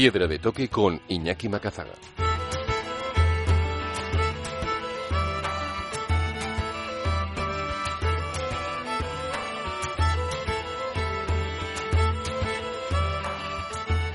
Piedra de toque con Iñaki Macazaga.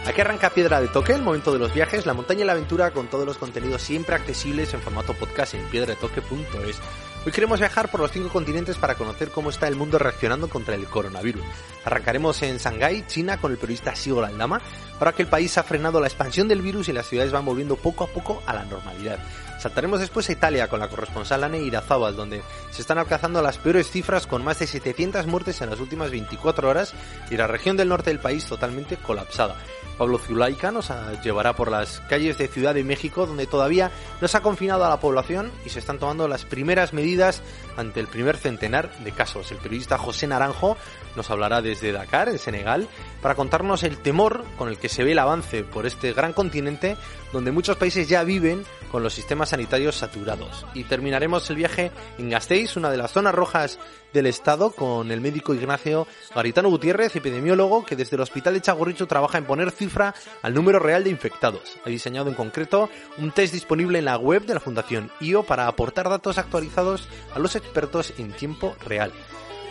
Aquí arranca Piedra de Toque, el momento de los viajes, la montaña y la aventura con todos los contenidos siempre accesibles en formato podcast en piedradetoque.es. Hoy queremos viajar por los cinco continentes para conocer cómo está el mundo reaccionando contra el coronavirus. Arrancaremos en Shanghái, China, con el periodista Sigo Aldama, ahora que el país ha frenado la expansión del virus y las ciudades van volviendo poco a poco a la normalidad. Saltaremos después a Italia con la corresponsal Anne Irazábal, donde se están alcanzando las peores cifras con más de 700 muertes en las últimas 24 horas y la región del norte del país totalmente colapsada. Pablo Zulaika nos llevará por las calles de Ciudad de México, donde todavía no se ha confinado a la población y se están tomando las primeras medidas ante el primer centenar de casos. El periodista José Naranjo nos hablará desde Dakar, en Senegal, para contarnos el temor con el que se ve el avance por este gran continente, donde muchos países ya viven con los sistemas sanitarios saturados. Y terminaremos el viaje en Gasteiz, una de las zonas rojas del Estado, con el médico Ignacio Garitano Gutiérrez, epidemiólogo, que desde el Hospital de Chagorricho trabaja en poner cifra al número real de infectados. Ha diseñado en concreto un test disponible en la web de la Fundación IO para aportar datos actualizados a los expertos en tiempo real.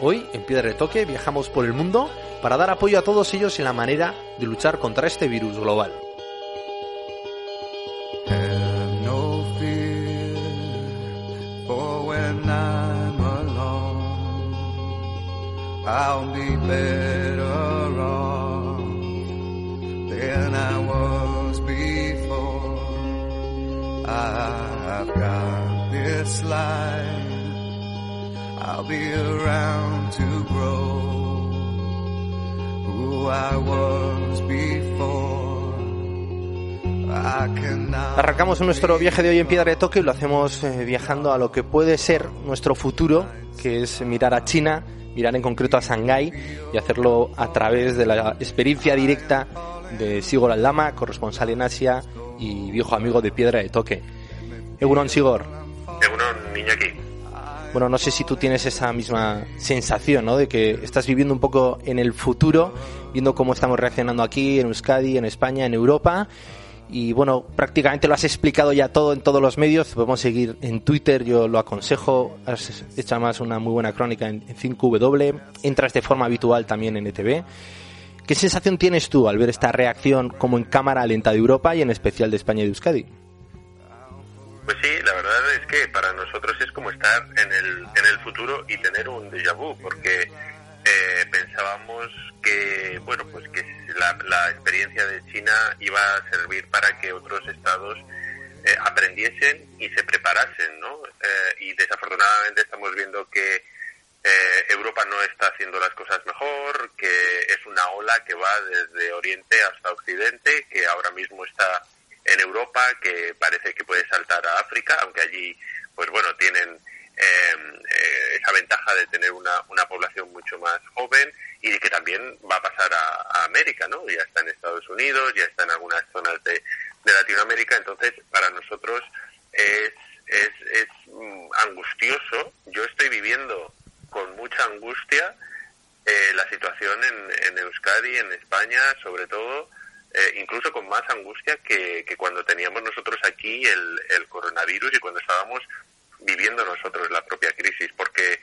Hoy, en Piedra de Toque, viajamos por el mundo para dar apoyo a todos ellos en la manera de luchar contra este virus global. Arrancamos nuestro viaje de hoy en Piedra de Toque y lo hacemos eh, viajando a lo que puede ser nuestro futuro, que es mirar a China, mirar en concreto a Shanghái y hacerlo a través de la experiencia directa de Sigor Aldama, corresponsal en Asia y viejo amigo de Piedra de Toque. Egunon Sigor. Egunon Iñaki. Bueno, no sé si tú tienes esa misma sensación, ¿no? De que estás viviendo un poco en el futuro, viendo cómo estamos reaccionando aquí, en Euskadi, en España, en Europa. Y bueno, prácticamente lo has explicado ya todo en todos los medios. Podemos seguir en Twitter, yo lo aconsejo. Has hecho además una muy buena crónica en, en 5W. Entras de forma habitual también en ETV. ¿Qué sensación tienes tú al ver esta reacción como en cámara lenta de Europa y en especial de España y de Euskadi? Pues sí, la verdad es que para nosotros es como estar en el, en el futuro y tener un déjà vu, porque eh, pensábamos que, bueno, pues que la, la, experiencia de China iba a servir para que otros estados eh, aprendiesen y se preparasen, ¿no? Eh, y desafortunadamente estamos viendo que eh, Europa no está haciendo las cosas mejor, que es una ola que va desde Oriente hasta Occidente, que ahora mismo está en Europa, que parece que puede saltar a África, aunque allí, pues bueno, tienen esa ventaja de tener una, una población mucho más joven y que también va a pasar a, a, América, ¿no? Ya está en Estados Unidos, ya está en algunas zonas de, de Latinoamérica, entonces para nosotros es, es, es mm, angustioso. Yo estoy viviendo con mucha angustia eh, la situación en, en Euskadi, en España, sobre todo, eh, incluso con más angustia que, que, cuando teníamos nosotros aquí el, el, coronavirus y cuando estábamos viviendo nosotros la propia crisis, porque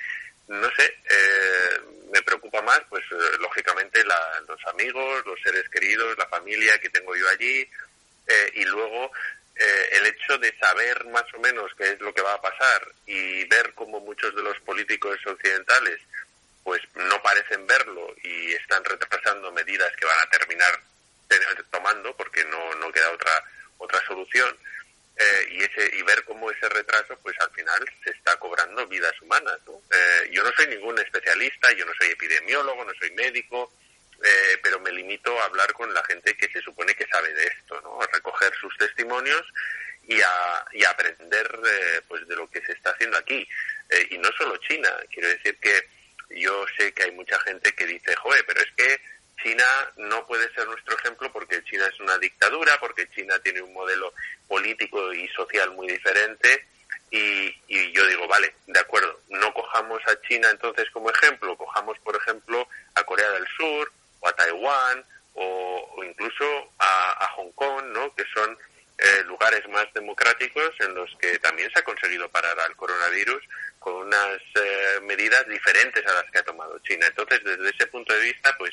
no sé, eh, me preocupa más, pues eh, lógicamente la, los amigos, los seres queridos, la familia que tengo yo allí, eh, y luego el hecho de saber más o menos qué es lo que va a pasar y ver cómo muchos de los políticos occidentales pues no parecen verlo y están retrasando medidas que van a terminar tomando porque no, no queda otra otra solución eh, y ese y ver cómo ese retraso pues al final se está cobrando vidas humanas eh, yo no soy ningún especialista yo no soy epidemiólogo no soy médico eh, pero me limito a hablar con la gente que se supone que sabe de esto no a recoger sus testimonios y a, y aprender pues de lo que se está haciendo aquí. Y no solo China quiero decir que yo sé que hay mucha gente que dice joder pero es que China no puede ser nuestro ejemplo porque China es una dictadura, porque China tiene un modelo político y social muy diferente. Y, yo digo, vale, de acuerdo, no cojamos a China entonces como ejemplo, cojamos por ejemplo a Corea del Sur o a Taiwán o, incluso a, Hong Kong, ¿no? que son eh, lugares más democráticos en los que también se ha conseguido parar al coronavirus con unas eh, medidas diferentes a las que ha tomado China. Entonces, desde ese punto de vista, pues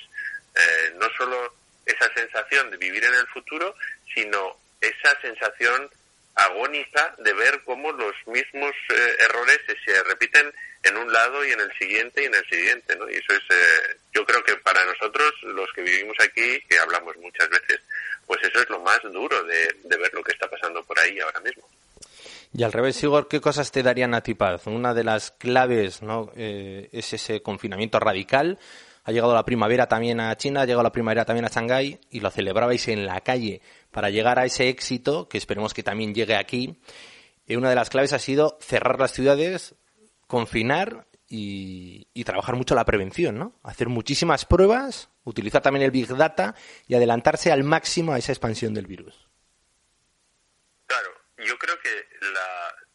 eh, no solo esa sensación de vivir en el futuro, sino esa sensación agónica de ver cómo los mismos eh, errores se, repiten en un lado y en el siguiente y en el siguiente, ¿no? Y eso es, eh, yo creo que para nosotros, los que vivimos aquí, que hablamos muchas veces, pues eso es lo más duro de, ver lo que está pasando por ahí ahora mismo. Y al revés, Igor, ¿qué cosas te darían a ti paz? Una de las claves ¿no? es ese confinamiento radical, ha llegado la primavera también a China, ha llegado la primavera también a Shanghái y lo celebrabais en la calle para llegar a ese éxito, que esperemos que también llegue aquí. Eh, una de las claves ha sido cerrar las ciudades, confinar y, trabajar mucho la prevención, ¿no? Hacer muchísimas pruebas, utilizar también el Big Data y adelantarse al máximo a esa expansión del virus. Claro, yo creo que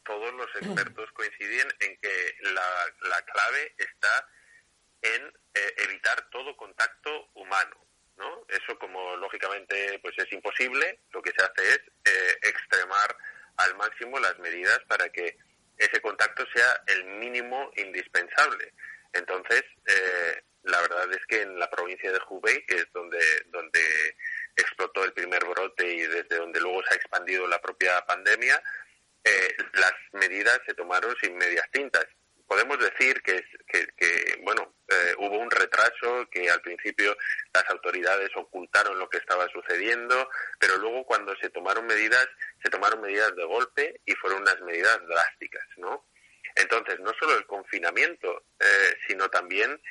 todos los expertos coinciden en que la clave está en eh, evitar todo contacto humano. ¿no? Eso como lógicamente pues es imposible, lo que se hace es eh, extremar al máximo las medidas para que ese contacto sea el mínimo indispensable. Entonces, eh, la verdad es que en la provincia de Hubei, que es donde, donde explotó el primer brote y desde donde luego se ha expandido la propia pandemia, las medidas se tomaron sin medias tintas podemos decir que, que, bueno, eh, hubo un retraso, que al principio las autoridades ocultaron lo que estaba sucediendo, pero luego cuando se tomaron medidas, se tomaron medidas de golpe y fueron unas medidas drásticas, ¿no? Entonces, no solo el confinamiento, eh, sino también,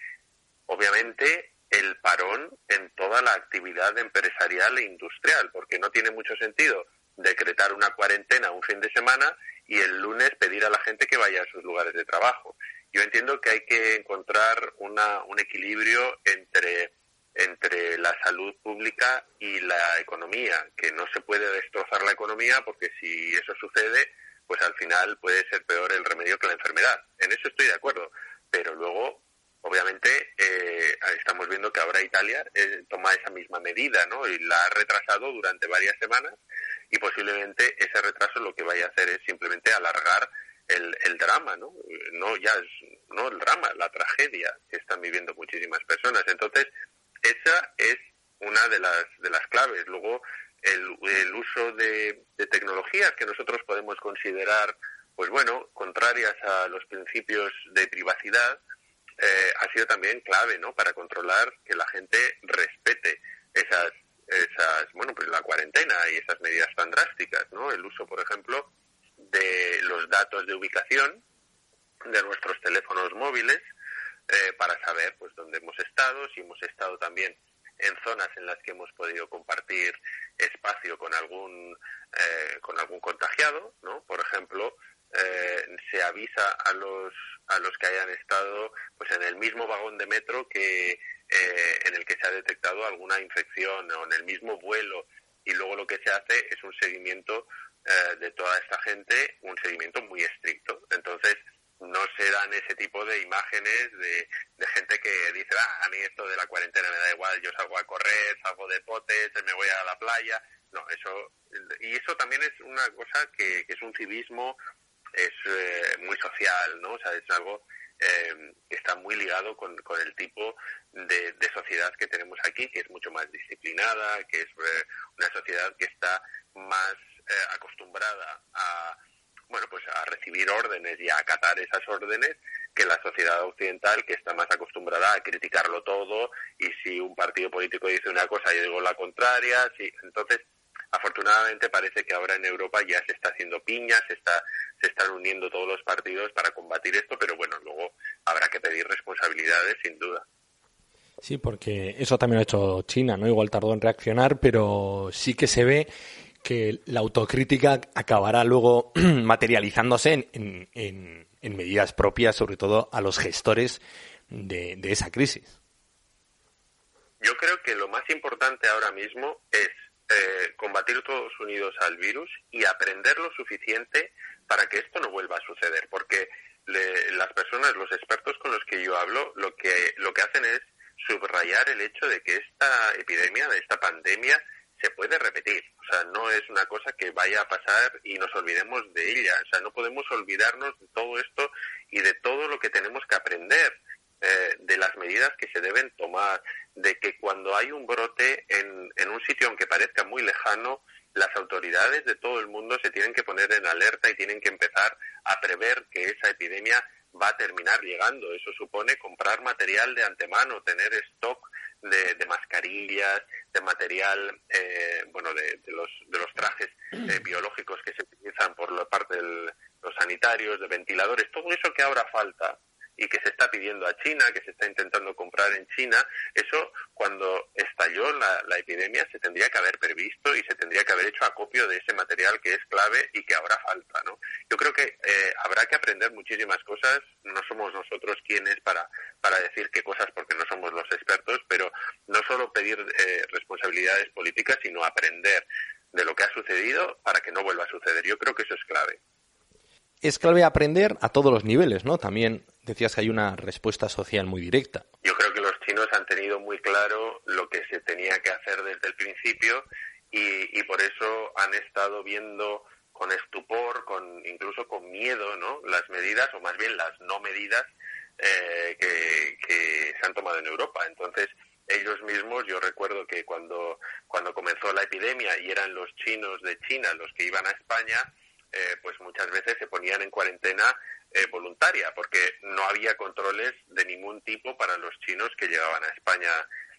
obviamente, el parón en toda la actividad empresarial e industrial, porque no tiene mucho sentido decretar una cuarentena un fin de semana y el lunes pedir a la gente que vaya a sus lugares de trabajo. Yo entiendo que hay que encontrar una, un equilibrio entre, entre la salud pública y la economía, que no se puede destrozar la economía porque si eso sucede, pues al final puede ser peor el remedio que la enfermedad. En eso estoy de acuerdo, pero luego obviamente eh, estamos viendo que ahora Italia eh, toma esa misma medida, ¿no? Y la ha retrasado durante varias semanas y posiblemente ese retraso lo que vaya a hacer es simplemente alargar el, el drama, ¿no? No ya es, no el drama, la tragedia que están viviendo muchísimas personas. Entonces, esa es una de las, de las claves. Luego, el, el uso de, de tecnologías que nosotros podemos considerar, pues bueno, contrarias a los principios de privacidad, eh, ha sido también clave, ¿no? Para controlar que la gente respete esas, esas, bueno, pues la cuarentena y esas medidas tan drásticas, ¿no? El uso, por ejemplo, de los datos de ubicación de nuestros teléfonos móviles eh, para saber, pues, dónde hemos estado, si hemos estado también en zonas en las que hemos podido compartir espacio con algún eh, con algún contagiado, ¿no? Por ejemplo, eh, se avisa a los a los que hayan estado pues en el mismo vagón de metro que eh, en el que se ha detectado alguna infección o en el mismo vuelo. Y luego lo que se hace es un seguimiento eh, de toda esta gente un seguimiento muy estricto. Entonces no se dan ese tipo de imágenes de, de gente que dice ah, a mí esto de la cuarentena me da igual yo salgo a correr salgo de potes me voy a la playa no eso y eso también es una cosa que, que es un civismo es eh, muy social, ¿no? O sea, es algo eh, que está muy ligado con, con el tipo de, de, sociedad que tenemos aquí, que es mucho más disciplinada, que es eh, una sociedad que está más acostumbrada a bueno pues a recibir órdenes y a acatar esas órdenes que la sociedad occidental que está más acostumbrada a criticarlo todo y si un partido político dice una cosa yo digo la contraria sí entonces afortunadamente parece que ahora en Europa ya se está haciendo piña, se está se están uniendo todos los partidos para combatir esto, pero bueno, luego habrá que pedir responsabilidades sin duda. Sí, porque eso también lo ha hecho China, ¿no? Igual tardó en reaccionar, pero sí que se ve que la autocrítica acabará luego materializándose en, en, en, medidas propias, sobre todo a los gestores de, de esa crisis. Yo creo que lo más importante ahora mismo es eh, combatir todos unidos al virus y aprender lo suficiente para que esto no vuelva a suceder, porque las personas, los expertos con los que yo hablo, lo que, lo que hacen es subrayar el hecho de que esta epidemia, de esta pandemia, se puede repetir. O sea, no es una cosa que vaya a pasar y nos olvidemos de ella. O sea, no podemos olvidarnos de todo esto y de todo lo que tenemos que aprender, eh, de las medidas que se deben tomar, de que cuando hay un brote en, en un sitio, aunque parezca muy lejano, las autoridades de todo el mundo se tienen que poner en alerta y tienen que empezar a prever que esa epidemia va a terminar llegando. Eso supone comprar material de antemano, tener stock de, de mascarillas, de material, eh, bueno, de, de, los, de los trajes eh, biológicos que se utilizan por la parte de los sanitarios, de ventiladores, todo eso que ahora falta y que se está pidiendo a China, que se está intentando comprar en China, eso cuando estalló la, epidemia se tendría que haber previsto y se tendría que haber hecho acopio de ese material que es clave y que ahora falta, ¿no? Yo creo que eh, habrá que aprender muchísimas cosas, no somos nosotros quienes para, para decir qué cosas porque no somos los expertos, pero no solo pedir eh, responsabilidades políticas, sino aprender de lo que ha sucedido para que no vuelva a suceder. Yo creo que eso es clave es clave aprender a todos los niveles, ¿no? También decías que hay una respuesta social muy directa. Yo creo que los chinos han tenido muy claro lo que se tenía que hacer desde el principio y, y por eso han estado viendo con estupor, con incluso con miedo, ¿no? Las medidas o más bien las no medidas eh, que, que se han tomado en Europa. Entonces ellos mismos, yo recuerdo que cuando cuando comenzó la epidemia y eran los chinos de China los que iban a España eh, pues muchas veces se ponían en cuarentena eh, voluntaria, porque no había controles de ningún tipo para los chinos que llegaban a España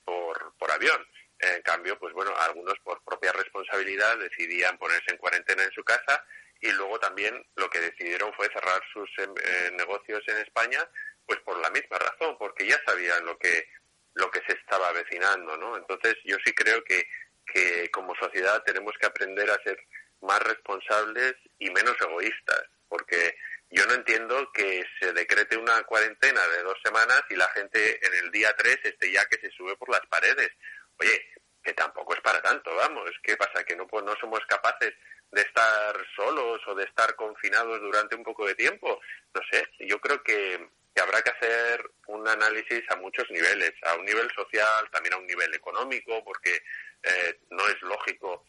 por, por avión. En cambio, pues bueno, algunos por propia responsabilidad decidían ponerse en cuarentena en su casa y luego también lo que decidieron fue cerrar sus eh, negocios en España, pues por la misma razón, porque ya sabían lo que lo que se estaba avecinando, ¿no? Entonces, yo sí creo que que como sociedad tenemos que aprender a ser más responsables y menos egoístas, porque yo no entiendo que se decrete una cuarentena de dos semanas y la gente en el día tres esté ya que se sube por las paredes. Oye, que tampoco es para tanto, vamos. ¿Qué pasa? ¿Que no, pues, no somos capaces de estar solos o de estar confinados durante un poco de tiempo? No sé, yo creo que, que habrá que hacer un análisis a muchos niveles, a un nivel social, también a un nivel económico, porque eh, no es lógico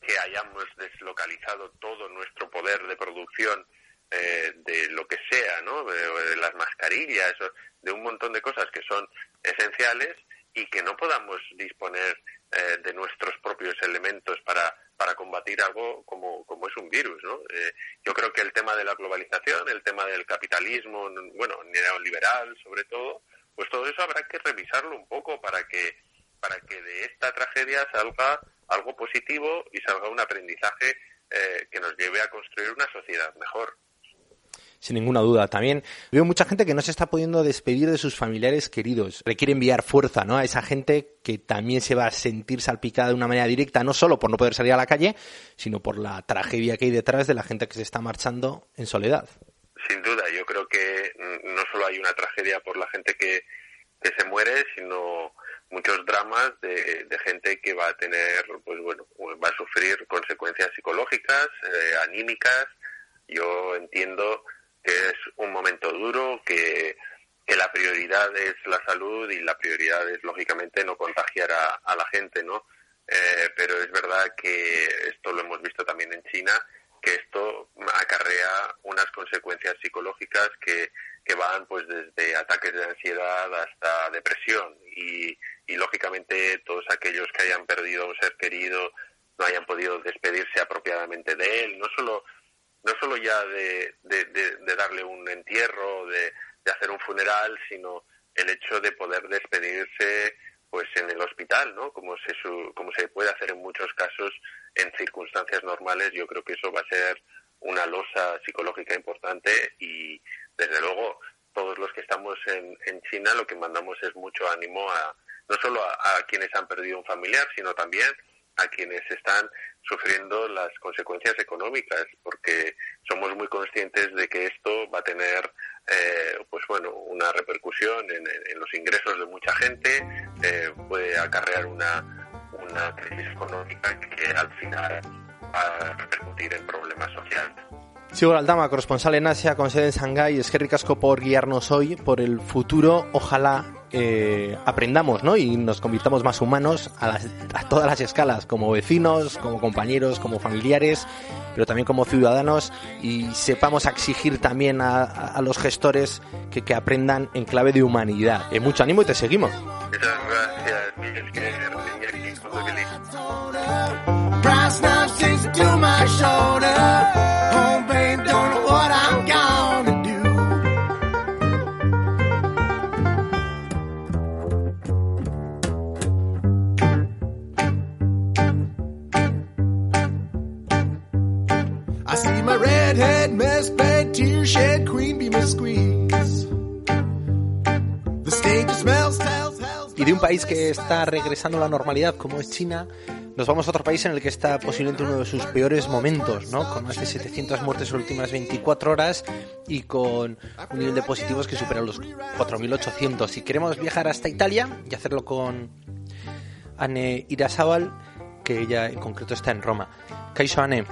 que hayamos deslocalizado todo nuestro poder de producción eh, de lo que sea, ¿no? De, las mascarillas, de un montón de cosas que son esenciales y que no podamos disponer eh, de nuestros propios elementos para, para combatir algo como, como es un virus, ¿no? Eh, yo creo que el tema de la globalización, el tema del capitalismo, bueno, neoliberal sobre todo, pues todo eso habrá que revisarlo un poco para que para que de esta tragedia salga algo positivo y salga un aprendizaje eh, que nos lleve a construir una sociedad mejor. Sin ninguna duda. También veo mucha gente que no se está pudiendo despedir de sus familiares queridos. Requiere enviar fuerza ¿no? a esa gente que también se va a sentir salpicada de una manera directa, no solo por no poder salir a la calle, sino por la tragedia que hay detrás de la gente que se está marchando en soledad. Sin duda, yo creo que no solo hay una tragedia por la gente que, que se muere, sino muchos dramas de, gente que va a tener, pues bueno, va a sufrir consecuencias psicológicas, eh, anímicas. Yo entiendo que es un momento duro, que, que, la prioridad es la salud y la prioridad es, lógicamente, no contagiar a, a la gente, ¿no? Eh, pero es verdad que esto lo hemos visto también en China, que esto acarrea unas consecuencias psicológicas que, que van pues desde ataques de ansiedad hasta depresión y, y lógicamente todos aquellos que hayan perdido a un ser querido no hayan podido despedirse apropiadamente de él, no solo no solo ya de, de, de, de darle un entierro, de, de, hacer un funeral, sino el hecho de poder despedirse pues en el hospital, ¿no? Como se como se puede hacer en muchos casos en circunstancias normales yo creo que eso va a ser una losa psicológica importante y desde luego todos los que estamos en, en China lo que mandamos es mucho ánimo a no solo a, quienes han perdido un familiar, sino también a quienes están sufriendo las consecuencias económicas, porque somos muy conscientes de que esto va a tener, eh, pues bueno, una repercusión en, los ingresos de mucha gente, eh, puede acarrear una, una crisis económica que al final va a repercutir en problemas sociales. Sigo Aldama, corresponsal en Asia con sede en Shanghái. Es que ricasco por guiarnos hoy por el futuro. Ojalá eh, aprendamos ¿no? y nos convirtamos más humanos a, todas las escalas, como vecinos, como compañeros, como familiares, pero también como ciudadanos y sepamos exigir también a, los gestores que, que, aprendan en clave de humanidad. Eh, mucho ánimo y te seguimos. Y de un país que está regresando a la normalidad como es China, nos vamos a otro país en el que está posiblemente uno de sus peores momentos, ¿no? Con más de 700 muertes en las últimas 24 horas y con un nivel de positivos que supera los 4.800. Si queremos viajar hasta Italia y hacerlo con Anne Irazábal, que ella en concreto está en Roma. Kaixo, Anne.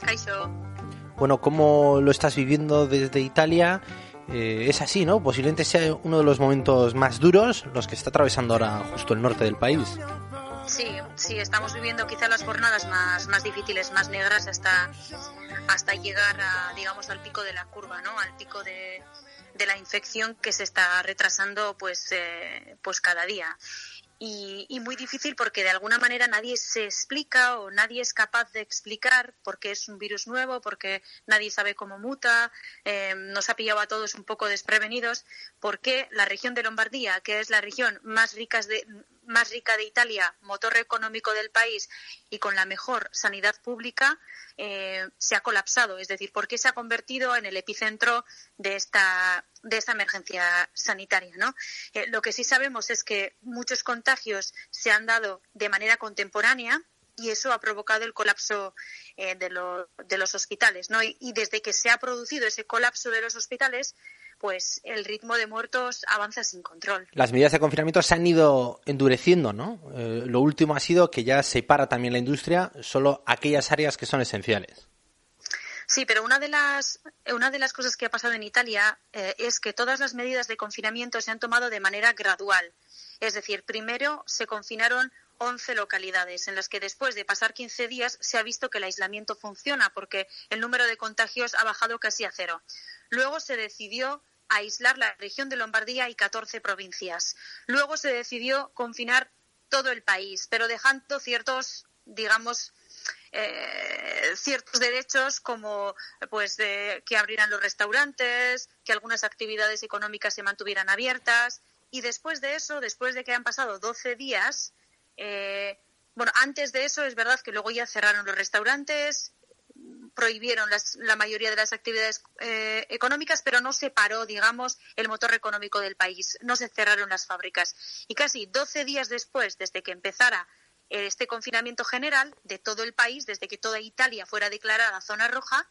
Kaixo. Bueno, ¿cómo lo estás viviendo desde Italia? Eh, es así, ¿no? Posiblemente sea uno de los momentos más duros los que está atravesando ahora justo el norte del país. Sí, sí, estamos viviendo quizá las jornadas más, más difíciles, más negras hasta, hasta llegar a, digamos, al pico de la curva, ¿no? Al pico de, de la infección que se está retrasando pues, eh, pues cada día y, muy difícil porque de alguna manera nadie se explica o nadie es capaz de explicar por qué es un virus nuevo, porque nadie sabe cómo muta, eh, nos ha pillado a todos un poco desprevenidos, por qué la región de Lombardía, que es la región más rica de, más rica de Italia, motor económico del país y con la mejor sanidad pública, eh, se ha colapsado. Es decir, por qué se ha convertido en el epicentro de esta, de esta emergencia sanitaria. ¿no? Eh, lo que sí sabemos es que muchos contagios se han dado de manera contemporánea y eso ha provocado el colapso eh, de, de, los hospitales. ¿no? y desde que se ha producido ese colapso de los hospitales, pues el ritmo de muertos avanza sin control. Las medidas de confinamiento se han ido endureciendo, ¿no? Eh, lo último ha sido que ya se para también la industria, solo aquellas áreas que son esenciales. Sí, pero una de las, una de las cosas que ha pasado en Italia eh, es que todas las medidas de confinamiento se han tomado de manera gradual. Es decir, primero se confinaron 11 localidades en las que después de pasar 15 días se ha visto que el aislamiento funciona porque el número de contagios ha bajado casi a cero. Luego se decidió aislar la región de Lombardía y 14 provincias. Luego se decidió confinar todo el país, pero dejando ciertos, digamos, eh, ciertos derechos como pues que abrieran los restaurantes, que algunas actividades económicas se mantuvieran abiertas y después de eso, después de que han pasado 12 días, eh, bueno, antes de eso es verdad que luego ya cerraron los restaurantes, prohibieron la mayoría de las actividades eh, económicas, pero no se paró, digamos, el motor económico del país. No se cerraron las fábricas. Y casi 12 días después, desde que empezara este confinamiento general de todo el país, desde que toda Italia fuera declarada zona roja,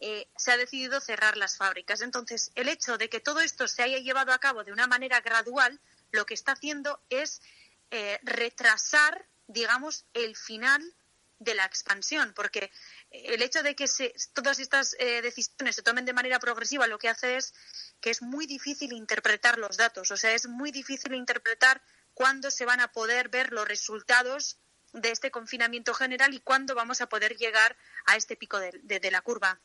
eh, se ha decidido cerrar las fábricas. Entonces, el hecho de que todo esto se haya llevado a cabo de una manera gradual, lo que está haciendo es eh, retrasar, digamos, el final de la expansión, porque el hecho de que todas estas eh, decisiones se tomen de manera progresiva lo que hace es que es muy difícil interpretar los datos, o sea, es muy difícil interpretar cuándo se van a poder ver los resultados de este confinamiento general y cuándo vamos a poder llegar a este pico de la curva.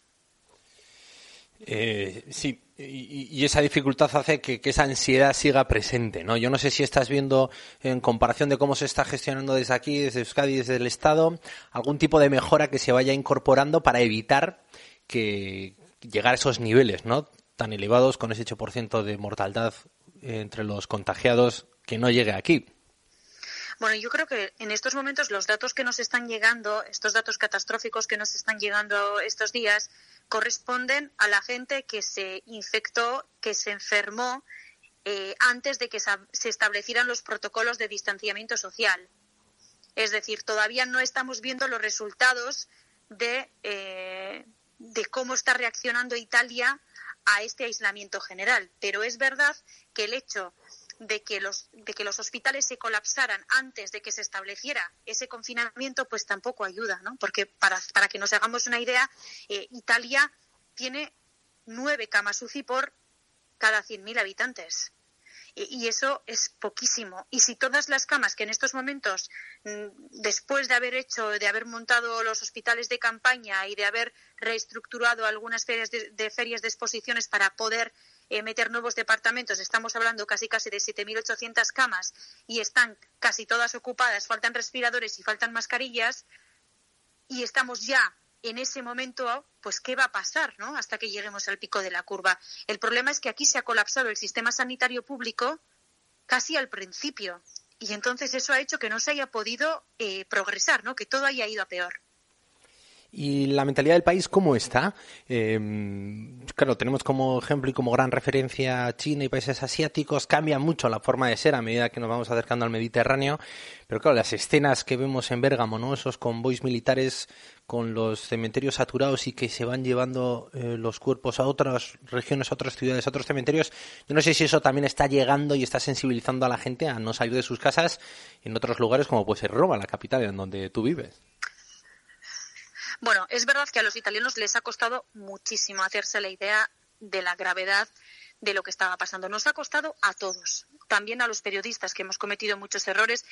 Eh, sí, y, esa dificultad hace que, esa ansiedad siga presente, ¿no? Yo no sé si estás viendo, en comparación de cómo se está gestionando desde aquí, desde Euskadi, desde el Estado, algún tipo de mejora que se vaya incorporando para evitar que llegar a esos niveles, ¿no? Tan elevados con ese 8% de mortalidad entre los contagiados que no llegue aquí. Bueno, yo creo que en estos momentos los datos que nos están llegando, estos datos catastróficos que nos están llegando estos días, corresponden a la gente que se infectó, que se enfermó eh, antes de que se establecieran los protocolos de distanciamiento social. Es decir, todavía no estamos viendo los resultados de, eh, de cómo está reaccionando Italia a este aislamiento general. Pero es verdad que el hecho de que los de que los hospitales se colapsaran antes de que se estableciera ese confinamiento pues tampoco ayuda no porque para, para que nos hagamos una idea eh, Italia tiene nueve camas UCI por cada 100.000 habitantes y eso es poquísimo. Y si todas las camas que en estos momentos, mm, después de haber hecho, de haber montado los hospitales de campaña y de haber reestructurado algunas ferias de, ferias de exposiciones para poder eh, meter nuevos departamentos, estamos hablando casi casi de 7.800 camas y están casi todas ocupadas, faltan respiradores y faltan mascarillas y estamos ya en ese momento, pues qué va a pasar, ¿no? Hasta que lleguemos al pico de la curva. El problema es que aquí se ha colapsado el sistema sanitario público casi al principio y entonces eso ha hecho que no se haya podido eh, progresar, ¿no? Que todo haya ido a peor. ¿Y la mentalidad del país cómo está? Em, claro, tenemos como ejemplo y como gran referencia China y países asiáticos. Cambia mucho la forma de ser a medida que nos vamos acercando al Mediterráneo. Pero claro, las escenas que vemos en Bérgamo, ¿no? Esos convoys militares con los cementerios saturados y que se van llevando eh, los cuerpos a otras regiones, a otras ciudades, a otros cementerios. Yo no sé si eso también está llegando y está sensibilizando a la gente a no salir de sus casas en otros lugares como puede ser Roma, la capital en donde tú vives. Bueno, es verdad que a los italianos les ha costado muchísimo hacerse la idea de la gravedad de lo que estaba pasando. Nos ha costado a todos, también a los periodistas que hemos cometido muchos errores,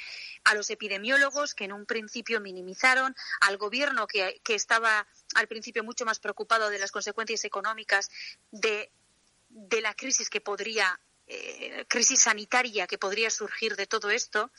a los epidemiólogos que en un principio minimizaron, al gobierno que, estaba al principio mucho más preocupado de las consecuencias económicas de, la crisis que podría, eh, crisis sanitaria que podría surgir de todo esto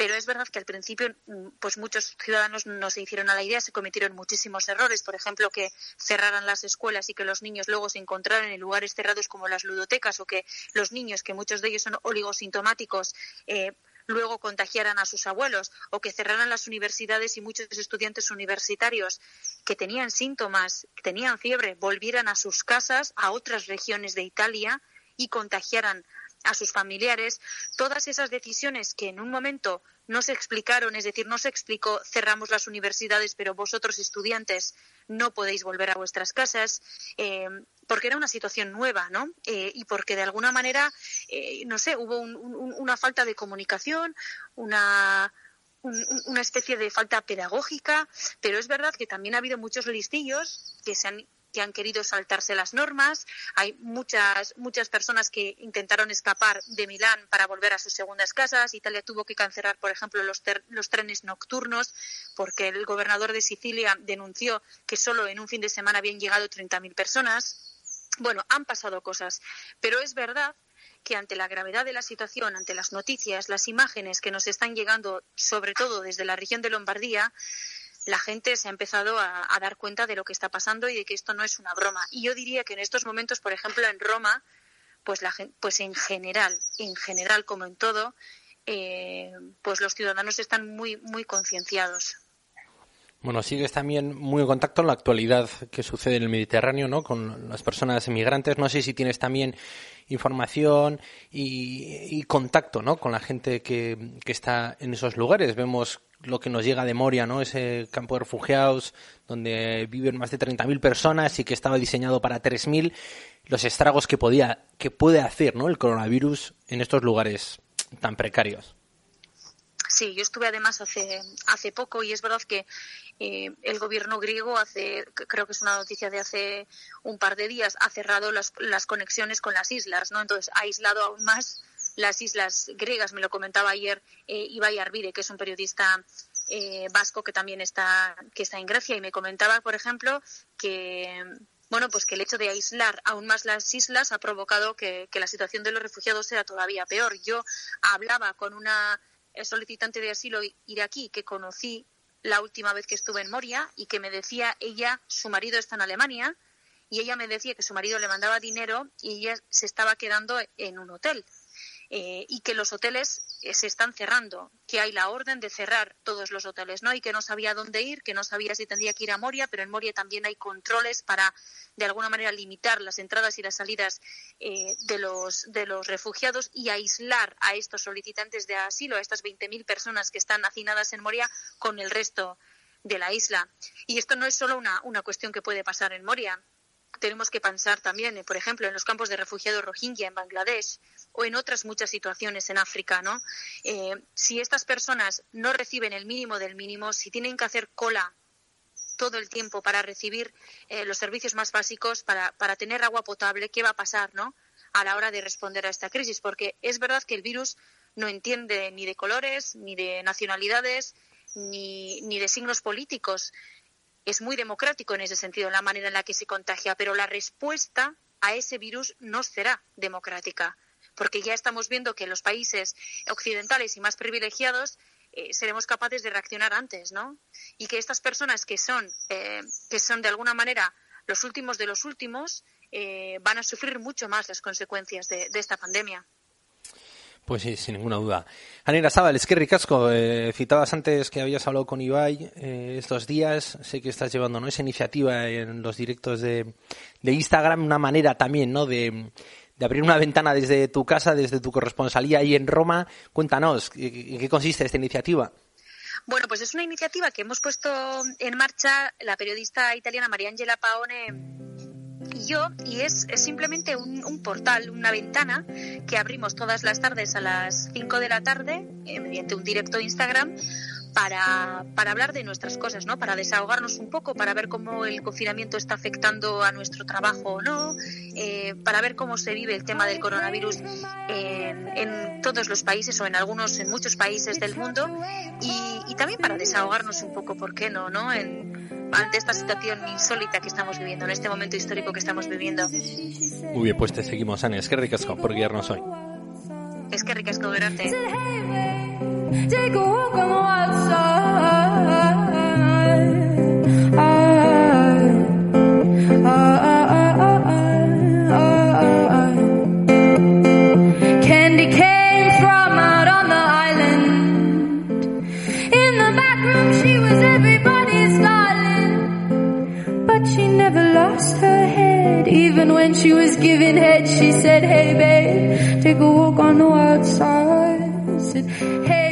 pero es verdad que al principio mm, pues muchos ciudadanos no se hicieron a la idea, se cometieron muchísimos errores, por ejemplo, que cerraran las escuelas y que los niños luego se encontraran en lugares cerrados como las ludotecas o que los niños, que muchos de ellos son oligosintomáticos, eh, luego contagiaran a sus abuelos o que cerraran las universidades y muchos estudiantes universitarios que tenían síntomas, que tenían fiebre, volvieran a sus casas, a otras regiones de Italia y contagiaran a sus familiares, todas esas decisiones que en un momento no se explicaron, es decir, no se explicó cerramos las universidades, pero vosotros estudiantes no podéis volver a vuestras casas, eh, porque era una situación nueva, ¿no? Eh, y porque de alguna manera, eh, no sé, hubo una falta de comunicación, una una especie de falta pedagógica, pero es verdad que también ha habido muchos listillos que se han que han querido saltarse las normas. Hay muchas, muchas personas que intentaron escapar de Milán para volver a sus segundas casas. Italia tuvo que cancelar, por ejemplo, los, los trenes nocturnos porque el gobernador de Sicilia denunció que solo en un fin de semana habían llegado 30.000 personas. Bueno, han pasado cosas, pero es verdad que ante la gravedad de la situación, ante las noticias, las imágenes que nos están llegando, sobre todo desde la región de Lombardía, la gente se ha empezado a, dar cuenta de lo que está pasando y de que esto no es una broma. Y yo diría que en estos momentos, por ejemplo, en Roma, pues, la, pues en general, en general como en todo, eh, pues los ciudadanos están muy, muy concienciados. Bueno, sigues también muy en contacto en la actualidad que sucede en el Mediterráneo, ¿no? Con las personas emigrantes. No sé si tienes también información y, contacto, ¿no? Con la gente que, está en esos lugares. Vemos lo que nos llega de Moria, ¿no? Ese campo de refugiados donde viven más de 30.000 personas y que estaba diseñado para 3.000. Los estragos que podía, que puede hacer, ¿no? El coronavirus en estos lugares tan precarios. Sí, yo estuve además hace, hace poco y es verdad que eh, el gobierno griego hace, creo que es una noticia de hace un par de días, ha cerrado las, las conexiones con las islas, ¿no? Entonces ha aislado aún más las islas griegas. Me lo comentaba ayer eh, Ibai Arvide, que es un periodista eh, vasco que también está, que está en Grecia y me comentaba, por ejemplo, que bueno, pues que el hecho de aislar aún más las islas ha provocado que, que la situación de los refugiados sea todavía peor. Yo hablaba con una solicitante de asilo iraquí que conocí la última vez que estuve en Moria y que me decía ella, su marido está en Alemania y ella me decía que su marido le mandaba dinero y ella se estaba quedando en un hotel. Eh, y que los hoteles eh, se están cerrando, que hay la orden de cerrar todos los hoteles, ¿no? Y que no sabía dónde ir, que no sabía si tendría que ir a Moria, pero en Moria también hay controles para, de alguna manera, limitar las entradas y las salidas eh, de, los, de los refugiados y aislar a estos solicitantes de asilo, a estas 20.000 personas que están hacinadas en Moria, con el resto de la isla. Y esto no es solo una, una cuestión que puede pasar en Moria tenemos que pensar también, eh, por ejemplo, en los campos de refugiados rohingya en Bangladesh o en otras muchas situaciones en África, ¿no? Eh, si estas personas no reciben el mínimo del mínimo, si tienen que hacer cola todo el tiempo para recibir eh, los servicios más básicos, para, para tener agua potable, ¿qué va a pasar, no? A la hora de responder a esta crisis, porque es verdad que el virus no entiende ni de colores, ni de nacionalidades, ni, ni de signos políticos es muy democrático en ese sentido, la manera en la que se contagia, pero la respuesta a ese virus no será democrática, porque ya estamos viendo que los países occidentales y más privilegiados eh, seremos capaces de reaccionar antes, ¿no? Y que estas personas que son, eh, que son de alguna manera los últimos de los últimos, eh, van a sufrir mucho más las consecuencias de esta pandemia. Pues sí, sin ninguna duda. Anira Sábal, es que ricasco, eh, citabas antes que habías hablado con Ibai eh, estos días, sé que estás llevando ¿no? esa iniciativa en los directos de, de Instagram, una manera también ¿no? de, abrir una ventana desde tu casa, desde tu corresponsalía ahí en Roma. Cuéntanos, ¿en qué consiste esta iniciativa? Bueno, pues es una iniciativa que hemos puesto en marcha la periodista italiana Mariangela Paone yo, y es, simplemente un, portal, una ventana que abrimos todas las tardes a las 5 de la tarde eh, mediante un directo de Instagram para, para hablar de nuestras cosas, ¿no? Para desahogarnos un poco, para ver cómo el confinamiento está afectando a nuestro trabajo o no, eh, para ver cómo se vive el tema del coronavirus en, en, todos los países o en algunos, en muchos países del mundo y, y también para desahogarnos un poco, ¿por qué no? ¿no? En, ante esta situación insólita que estamos viviendo, en este momento histórico que estamos viviendo. Muy bien, pues te seguimos, Ana. Es que ricasco por guiarnos hoy. Es que ricasco, gracias. When she was giving head, she said, Hey babe, take a walk on the wild side. Said, hey,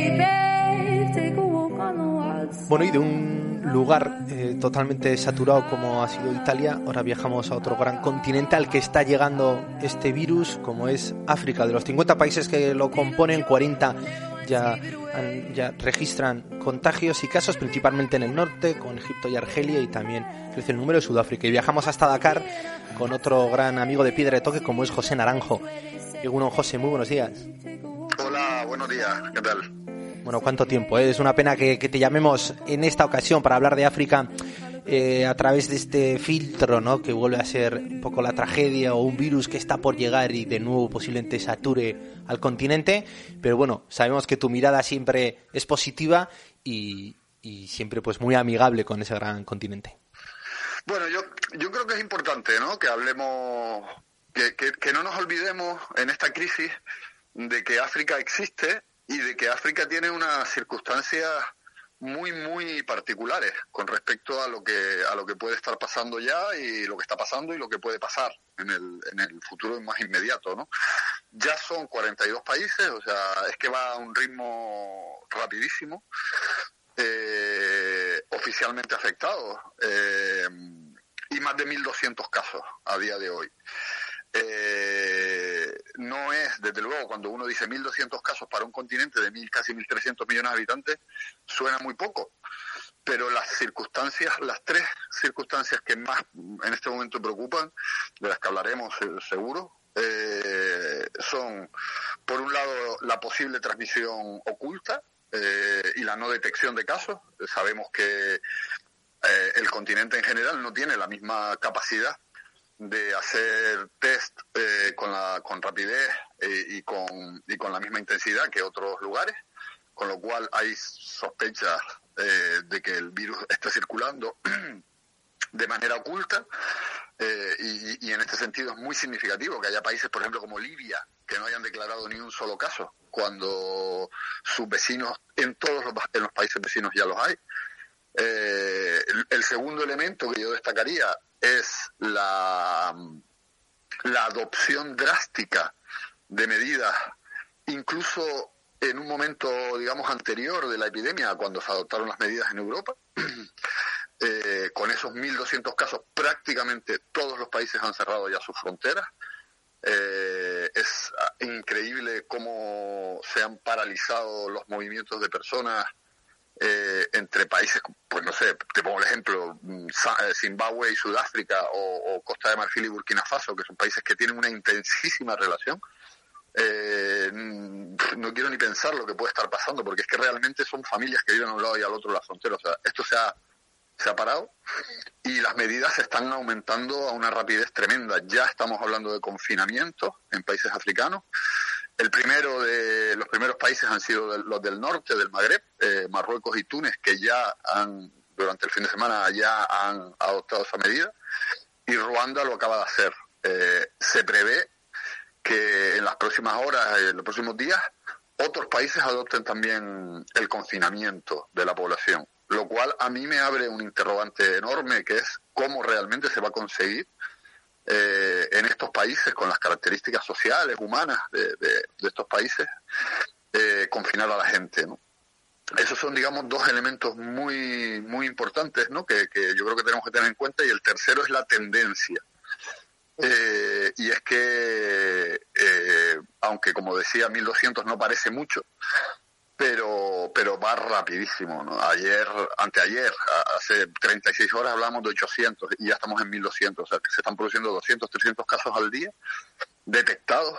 Bueno, y de un lugar eh, totalmente saturado como ha sido Italia, ahora viajamos a otro gran continente al que está llegando este virus, como es África. De los 50 países que lo componen, 40 ya, ya registran contagios y casos, principalmente en el norte, con Egipto y Argelia, y también crece el número de Sudáfrica. Y viajamos hasta Dakar con otro gran amigo de Piedra de Toque, como es José Naranjo. Y bueno, José, muy buenos días. Hola, buenos días, ¿qué tal? Bueno, cuánto tiempo. ¿eh? Es una pena que, te llamemos en esta ocasión para hablar de África eh, a través de este filtro, ¿no? Que vuelve a ser un poco la tragedia o un virus que está por llegar y de nuevo posiblemente sature al continente. Pero bueno, sabemos que tu mirada siempre es positiva y, siempre pues muy amigable con ese gran continente. Bueno, yo, yo creo que es importante, ¿no? Que hablemos, que, que no nos olvidemos en esta crisis de que África existe y de que África tiene unas circunstancias muy muy particulares con respecto a lo que a lo que puede estar pasando ya y lo que está pasando y lo que puede pasar en el, en el futuro más inmediato no ya son 42 países o sea es que va a un ritmo rapidísimo eh, oficialmente afectados eh, y más de 1.200 casos a día de hoy eh, no es, desde luego, cuando uno dice 1.200 casos para un continente de mil, casi 1.300 millones de habitantes, suena muy poco. Pero las circunstancias, las tres circunstancias que más en este momento preocupan, de las que hablaremos eh, seguro, eh, son, por un lado, la posible transmisión oculta eh, y la no detección de casos. Sabemos que el continente en general no tiene la misma capacidad de hacer test eh, con, la, con rapidez eh, y, con, y con la misma intensidad que otros lugares, con lo cual hay sospechas eh, de que el virus esté circulando de manera oculta y, y, en este sentido es muy significativo que haya países, por ejemplo, como Libia, que no hayan declarado ni un solo caso, cuando sus vecinos, en todos los, en los países vecinos ya los hay. Eh, el, segundo elemento que yo destacaría es la, la adopción drástica de medidas, incluso en un momento, digamos, anterior de la epidemia, cuando se adoptaron las medidas en Europa. Eh, con esos 1.200 casos, prácticamente todos los países han cerrado ya sus fronteras. Eh, es increíble cómo se han paralizado los movimientos de personas eh, entre países, pues no sé, te pongo el ejemplo, mm, eh, Zimbabue y Sudáfrica o, o Costa de Marfil y Burkina Faso, que son países que tienen una intensísima relación. Eh, mm, no quiero ni pensar lo que puede estar pasando, porque es que realmente son familias que viven a un lado y al otro de la frontera. O sea, esto se ha, se ha parado y las medidas se están aumentando a una rapidez tremenda. Ya estamos hablando de confinamiento en países africanos. El primero de los primeros países han sido los del norte del Magreb, eh, Marruecos y Túnez, que ya han durante el fin de semana ya han adoptado esa medida y Ruanda lo acaba de hacer. Eh, se prevé que en las próximas horas, en los próximos días, otros países adopten también el confinamiento de la población, lo cual a mí me abre un interrogante enorme que es cómo realmente se va a conseguir eh, en estos países, con las características sociales, humanas de, de- estos países, eh, confinar a la gente. ¿no? Esos son, digamos, dos elementos muy, muy importantes ¿no? que, que yo creo que tenemos que tener en cuenta y el tercero es la tendencia. Eh, y es que, eh, aunque como decía, 1200 no parece mucho, pero pero va rapidísimo. ¿no? Ayer, anteayer, hace 36 horas hablamos de 800 y ya estamos en 1200. O sea, que se están produciendo 200, 300 casos al día detectados,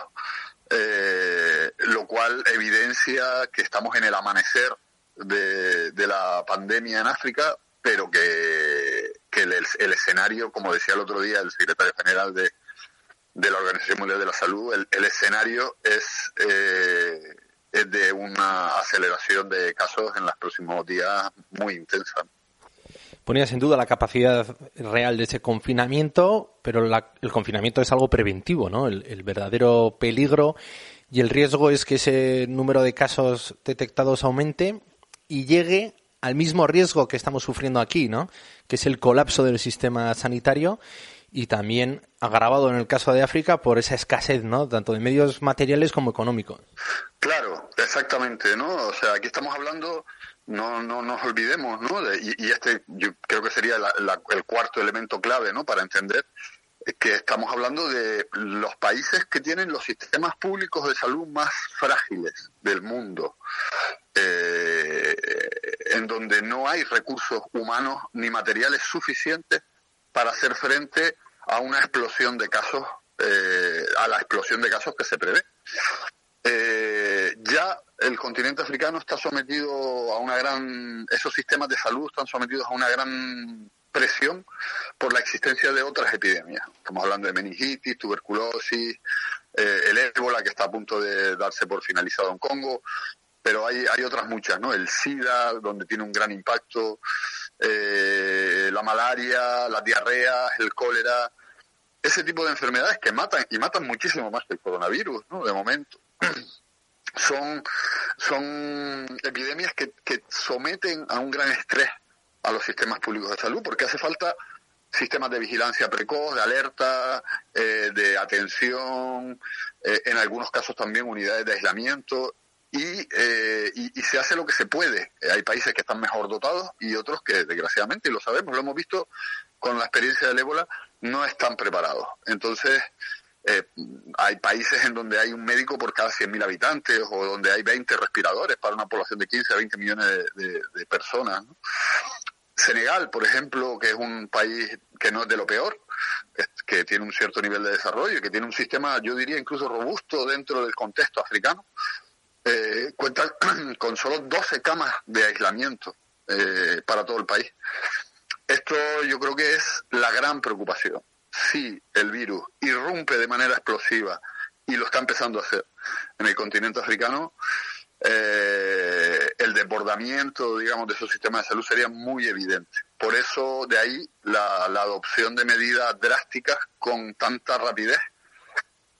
eh, lo cual evidencia que estamos en el amanecer de, la pandemia en África, pero que, el, escenario, como decía el otro día el secretario general de, de la Organización Mundial de la Salud, el, el escenario es, eh, de una aceleración de casos en los próximos días muy intensa. Ponías en duda la capacidad real de ese confinamiento, pero la- el confinamiento es algo preventivo, ¿no? El, el verdadero peligro y el riesgo es que ese número de casos detectados aumente y llegue al mismo riesgo que estamos sufriendo aquí, ¿no? Que es el colapso del sistema sanitario y también agravado en el caso de África por esa escasez, ¿no? Tanto de medios materiales como económicos. Claro, exactamente, ¿no? O sea, aquí estamos hablando, no, no nos olvidemos, ¿no? De- y, este yo creo que sería la- el cuarto elemento clave, ¿no? Para entender que estamos hablando de los países que tienen los sistemas públicos de salud más frágiles del mundo, eh, en donde no hay recursos humanos ni materiales suficientes para hacer frente a una explosión de casos, eh, a la explosión de casos que se prevé. Eh, ya el continente africano está sometido a una gran, esos sistemas de salud están sometidos a una gran presión por la existencia de otras epidemias. Estamos hablando de meningitis, tuberculosis, eh, el ébola que está a punto de darse por finalizado en Congo, pero hay, hay otras muchas, ¿no? El SIDA, donde tiene un gran impacto, eh, la malaria, las diarreas, el cólera, ese tipo de enfermedades que matan y matan muchísimo más que el coronavirus, ¿no? De momento. Son, son epidemias que, que someten a un gran estrés a los sistemas públicos de salud porque hace falta sistemas de vigilancia precoz, de alerta, eh, de atención, eh, en algunos casos también unidades de aislamiento y, eh, y, y se hace lo que se puede. Eh, hay países que están mejor dotados y otros que desgraciadamente, y lo sabemos, lo hemos visto con la experiencia del ébola, no están preparados. Entonces, eh, hay países en donde hay un médico por cada 100.000 habitantes o donde hay 20 respiradores para una población de 15 a 20 millones de, de- personas. ¿no? Senegal, por ejemplo, que es un país que no es de lo peor, que tiene un cierto nivel de desarrollo y que tiene un sistema, yo diría, incluso robusto dentro del contexto africano, eh, cuenta con solo 12 camas de aislamiento eh, para todo el país. Esto yo creo que es la gran preocupación. Si el virus irrumpe de manera explosiva y lo está empezando a hacer en el continente africano, eh, el desbordamiento, digamos, de esos sistemas de salud sería muy evidente. Por eso, de ahí la, la adopción de medidas drásticas con tanta rapidez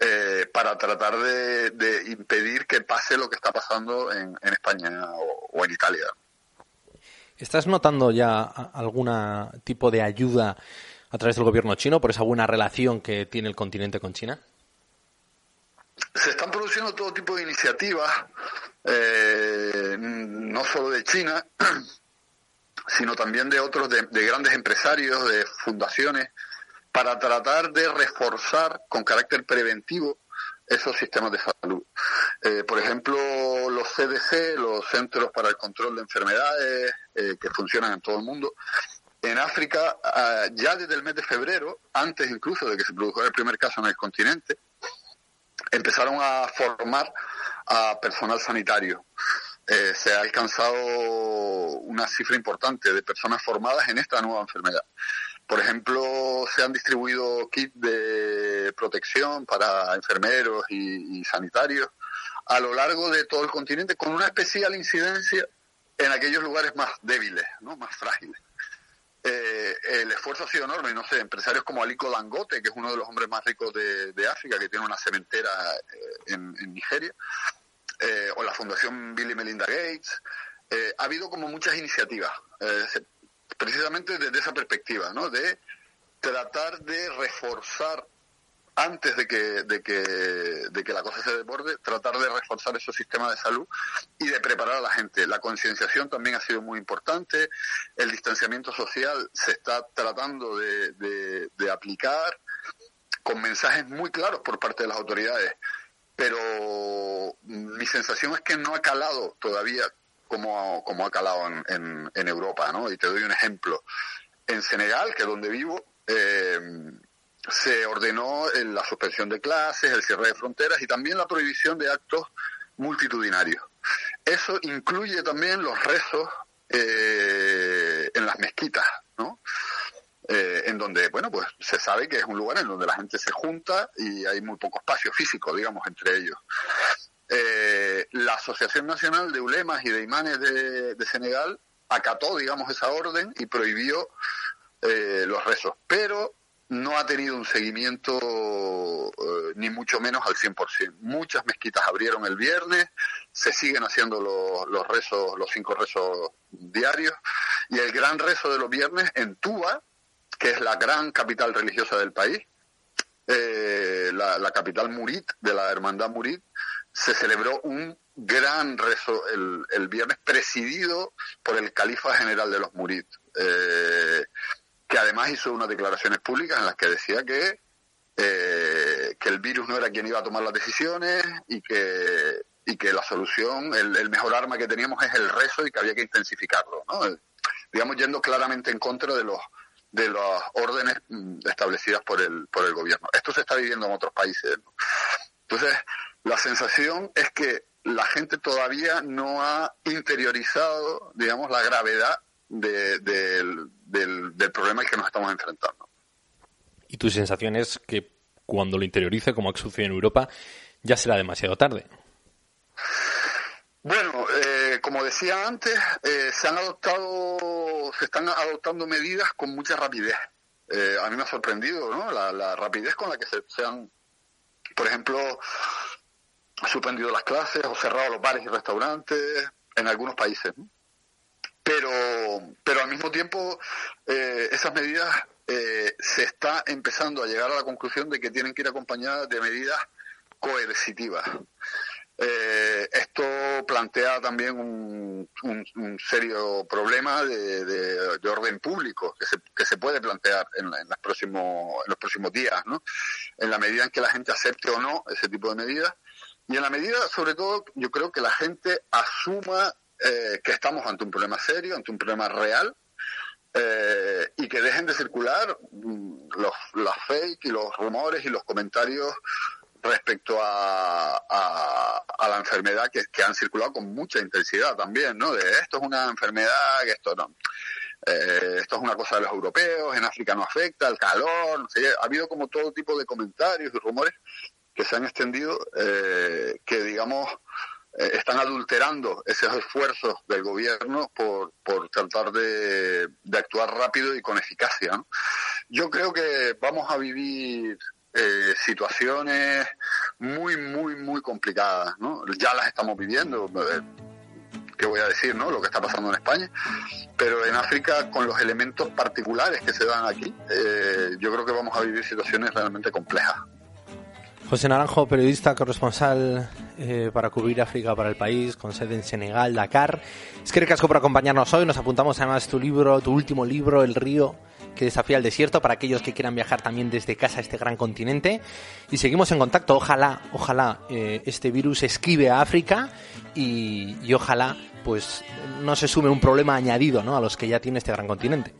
eh, para tratar de, de, impedir que pase lo que está pasando en, en España o, o, en Italia. ¿Estás notando ya algún tipo de ayuda a través del gobierno chino por esa buena relación que tiene el continente con China? Se están produciendo todo tipo de iniciativas, eh, no solo de China, sino también de otros, de, de grandes empresarios, de fundaciones, para tratar de reforzar con carácter preventivo esos sistemas de salud. Eh, por ejemplo, los CDC, los Centros para el Control de Enfermedades, eh, que funcionan en todo el mundo, en África, uh, ya desde el mes de febrero, antes incluso de que se produjera el primer caso en el continente, empezaron a formar a personal sanitario. Eh, se ha alcanzado una cifra importante de personas formadas en esta nueva enfermedad. Por ejemplo, se han distribuido kits de protección para enfermeros y, sanitarios a lo largo de todo el continente con una especial incidencia en aquellos lugares más débiles, ¿no? más frágiles. Eh, el esfuerzo ha sido enorme, no sé, empresarios como Aliko Dangote, que es uno de los hombres más ricos de, África, que tiene una cementera eh, en, Nigeria, eh, o la Fundación Bill y Melinda Gates, eh, ha habido como muchas iniciativas, eh, precisamente desde esa perspectiva, ¿no? De tratar de reforzar antes de que, de que, de que la cosa se desborde, tratar de reforzar esos sistemas de salud y de preparar a la gente. La concienciación también ha sido muy importante, el distanciamiento social se está tratando de, de, de aplicar con mensajes muy claros por parte de las autoridades, pero mi sensación es que no ha calado todavía como, como ha calado en, en, Europa, ¿no? Y te doy un ejemplo. En Senegal, que es donde vivo, eh, se ordenó la suspensión de clases, el cierre de fronteras y también la prohibición de actos multitudinarios. Eso incluye también los rezos eh, en las mezquitas, ¿no? Eh, en donde, bueno, pues se sabe que es un lugar en donde la gente se junta y hay muy poco espacio físico, digamos, entre ellos. La Asociación Nacional de Ulemas y de Imanes de, de Senegal acató, digamos, esa orden y prohibió eh, los rezos. Pero no ha tenido un seguimiento eh, ni mucho menos al 100%. Muchas mezquitas abrieron el viernes, se siguen haciendo los, los rezos, los cinco rezos diarios, y el gran rezo de los viernes en Tuba, que es la gran capital religiosa del país, eh, la, la, capital Murit, de la hermandad Murit, se celebró un gran rezo el, el viernes presidido por el califa general de los Murit. Eh, que además hizo unas declaraciones públicas en las que decía que, eh, que el virus no era quien iba a tomar las decisiones y que, y que la solución, el, mejor arma que teníamos es el rezo y que había que intensificarlo, ¿no? digamos, yendo claramente en contra de los de las órdenes establecidas por el, por el gobierno. Esto se está viviendo en otros países. Entonces, la sensación es que la gente todavía no ha interiorizado, digamos, la gravedad de, de, del, del, problema al que nos estamos enfrentando. Y tu sensación es que cuando lo interiorice, como ha sucedido en Europa, ya será demasiado tarde. Bueno, eh, como decía antes, eh, se han adoptado, se están adoptando medidas con mucha rapidez. Eh, a mí me ha sorprendido, ¿no? La, la rapidez con la que se, se, han, por ejemplo, suspendido las clases o cerrado los bares y restaurantes en algunos países. pero, pero al mismo tiempo eh, esas medidas eh, se está empezando a llegar a la conclusión de que tienen que ir acompañadas de medidas coercitivas. Eh, esto plantea también un, un, un serio problema de, de, de, orden público que se, que se puede plantear en, en, próximos, en los próximos días, ¿no? En la medida en que la gente acepte o no ese tipo de medidas y en la medida, sobre todo, yo creo que la gente asuma eh, que estamos ante un problema serio, ante un problema real, eh, y que dejen de circular los, las fake y los rumores y los comentarios respecto a la enfermedad que, que, han circulado con mucha intensidad también, ¿no? De esto es una enfermedad, que esto no. Eh, esto es una cosa de los europeos, en África no afecta, el calor, no sé, ha habido como todo tipo de comentarios y rumores que se han extendido, eh, que digamos, eh, están adulterando esos esfuerzos del gobierno por, por tratar de, de actuar rápido y con eficacia. Yo creo que vamos a vivir eh, situaciones muy, muy, muy complicadas, ¿no? Ya las estamos viviendo, eh, ¿qué voy a decir, no? Lo que está pasando en España, pero en África, con los elementos particulares que se dan aquí, yo creo que vamos a vivir situaciones realmente complejas. José Naranjo, periodista corresponsal eh, para cubrir África para el país, con sede en Senegal, Dakar. Es que recasco por acompañarnos hoy. Nos apuntamos además tu libro, tu último libro, El río que desafía el desierto, para aquellos que quieran viajar también desde casa a este gran continente. Y seguimos en contacto. Ojalá, ojalá eh, este virus esquive a África y, y ojalá pues no se sume un problema añadido ¿no? a los que ya tiene este gran continente.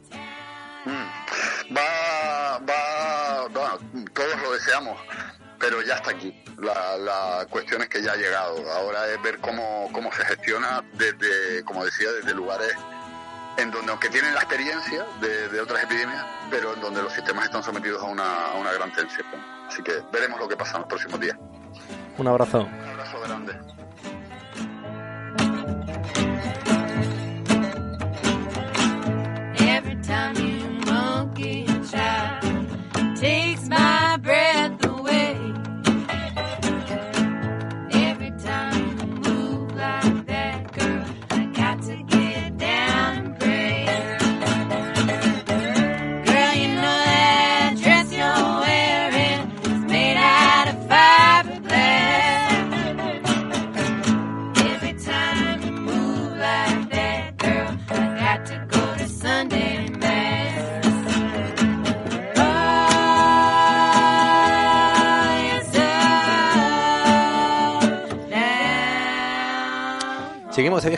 Va, va, va, todos lo deseamos, pero ya está aquí. La, la cuestión es que ya ha llegado. Ahora es ver cómo, cómo se gestiona desde, como decía, desde lugares en donde, aunque tienen la experiencia de, de otras epidemias, pero en donde los sistemas están sometidos a una, a una gran tensión. Así que veremos lo que pasa en los próximos días. Un abrazo. Un abrazo grande.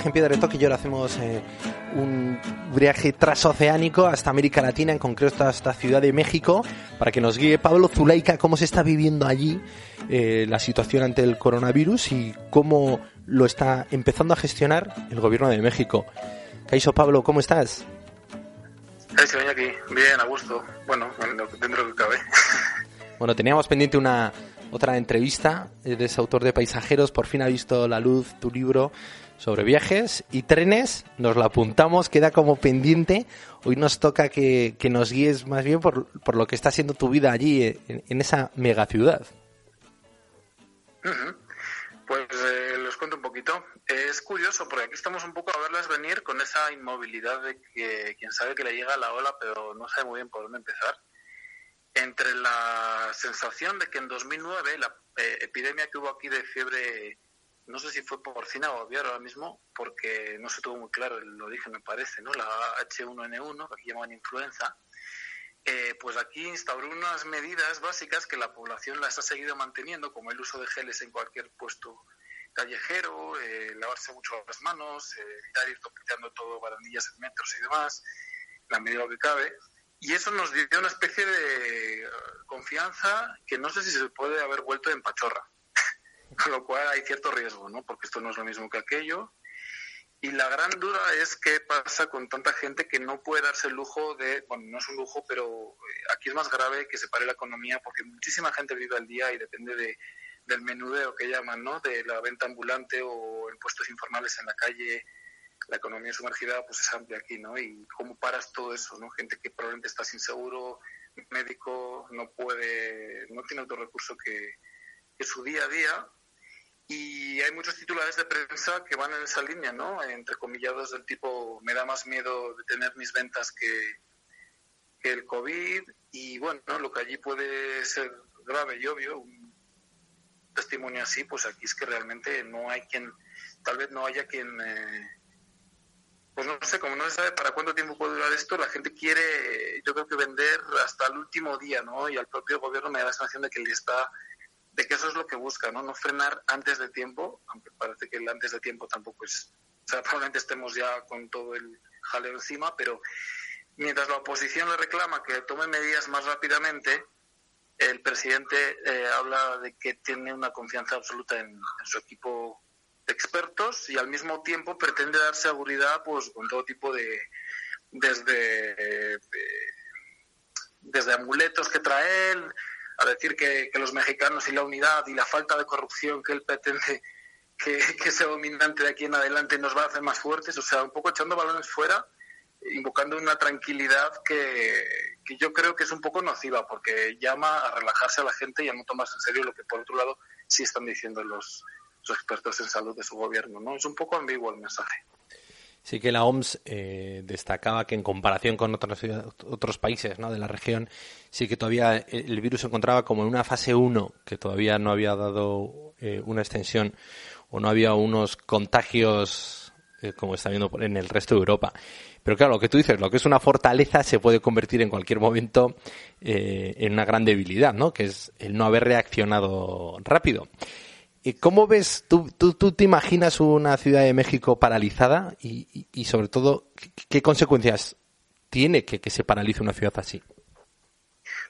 En Piedra de Toque y ahora hacemos eh, un viaje transoceánico hasta América Latina, en concreto hasta Ciudad de México, para que nos guíe Pablo Zuleika cómo se está viviendo allí eh, la situación ante el coronavirus y cómo lo está empezando a gestionar el gobierno de México. Caiso Pablo, ¿cómo estás? Eh, aquí, bien, a gusto. Bueno, dentro de lo que cabe. Bueno, teníamos pendiente una otra entrevista, eres autor de Paisajeros, por fin ha visto la luz tu libro sobre viajes y trenes, nos lo apuntamos, queda como pendiente. Hoy nos toca que, que nos guíes más bien por, por lo que está siendo tu vida allí, en, en esa megaciudad. Ujú. Pues eh, les cuento un poquito. Es curioso porque aquí estamos un poco a verlas venir con esa inmovilidad de que quien sabe que le llega la ola pero no sabe muy bien por dónde empezar. Entre la sensación de que en 2009 la eh, epidemia que hubo aquí de fiebre, no sé si fue porcina o aviar ahora mismo, porque no se tuvo muy claro el origen me parece, ¿no? La H1N1, que aquí llaman influenza, eh, pues aquí instauró unas medidas básicas que la población las ha seguido manteniendo, como el uso de geles en cualquier puesto callejero, eh, lavarse mucho las manos, eh, evitar ir toqueteando todo barandillas en metros y demás, la medida que cabe. Y eso nos dio una especie de confianza que no sé si se puede haber vuelto en pachorra. Con lo cual hay cierto riesgo, ¿no? Porque esto no es lo mismo que aquello. Y la gran duda es qué pasa con tanta gente que no puede darse el lujo de, bueno, no es un lujo, pero eh, aquí es más grave que se pare la economía porque muchísima gente vive al día y depende de, del menudeo que llaman, ¿no? De la venta ambulante o en puestos informales en la calle. La economía sumergida pues es amplia aquí, ¿no? Y cómo paras todo eso, ¿no? Gente que probablemente está sin seguro, médico, no puede, no tiene otro recurso que, que su día a día y hay muchos titulares de prensa que van en esa línea, ¿no? Entre comillados del tipo, me da más miedo de tener mis ventas que, que el COVID. Y bueno, lo que allí puede ser grave y obvio, un testimonio así, pues aquí es que realmente no hay quien, tal vez no haya quien... Eh, pues no sé, como no se sabe para cuánto tiempo puede durar esto, la gente quiere, yo creo que vender hasta el último día, ¿no? Y al propio gobierno me da la sensación de que le está de que eso es lo que busca, ¿no? No frenar antes de tiempo, aunque parece que el antes de tiempo tampoco es... O sea, probablemente estemos ya con todo el jaleo encima, pero mientras la oposición le reclama que tome medidas más rápidamente, el presidente eh, habla de que tiene una confianza absoluta en, su equipo de expertos y al mismo tiempo pretende dar seguridad pues con todo tipo de... desde... Eh, desde amuletos que trae él, a decir que, que, los mexicanos y la unidad y la falta de corrupción que él pretende que, que sea dominante de aquí en adelante nos va a hacer más fuertes, o sea, un poco echando balones fuera invocando una tranquilidad que, que yo creo que es un poco nociva, porque llama a relajarse a la gente y a no tomarse en serio lo que, por otro lado, sí están diciendo los, los expertos en salud de su gobierno. ¿no? Es un poco ambiguo el mensaje. Sí que la OMS eh, destacaba que en comparación con otros, otros países ¿no? de la región, sí que todavía el virus se encontraba como en una fase 1, que todavía no había dado eh, una extensión o no había unos contagios eh, como está viendo en el resto de Europa. Pero claro, lo que tú dices, lo que es una fortaleza se puede convertir en cualquier momento eh, en una gran debilidad, ¿no? Que es el no haber reaccionado rápido. ¿Cómo ves, tú, tú, tú, te imaginas una Ciudad de México paralizada y, y, sobre todo, ¿qué, consecuencias tiene que, que, se paralice una ciudad así?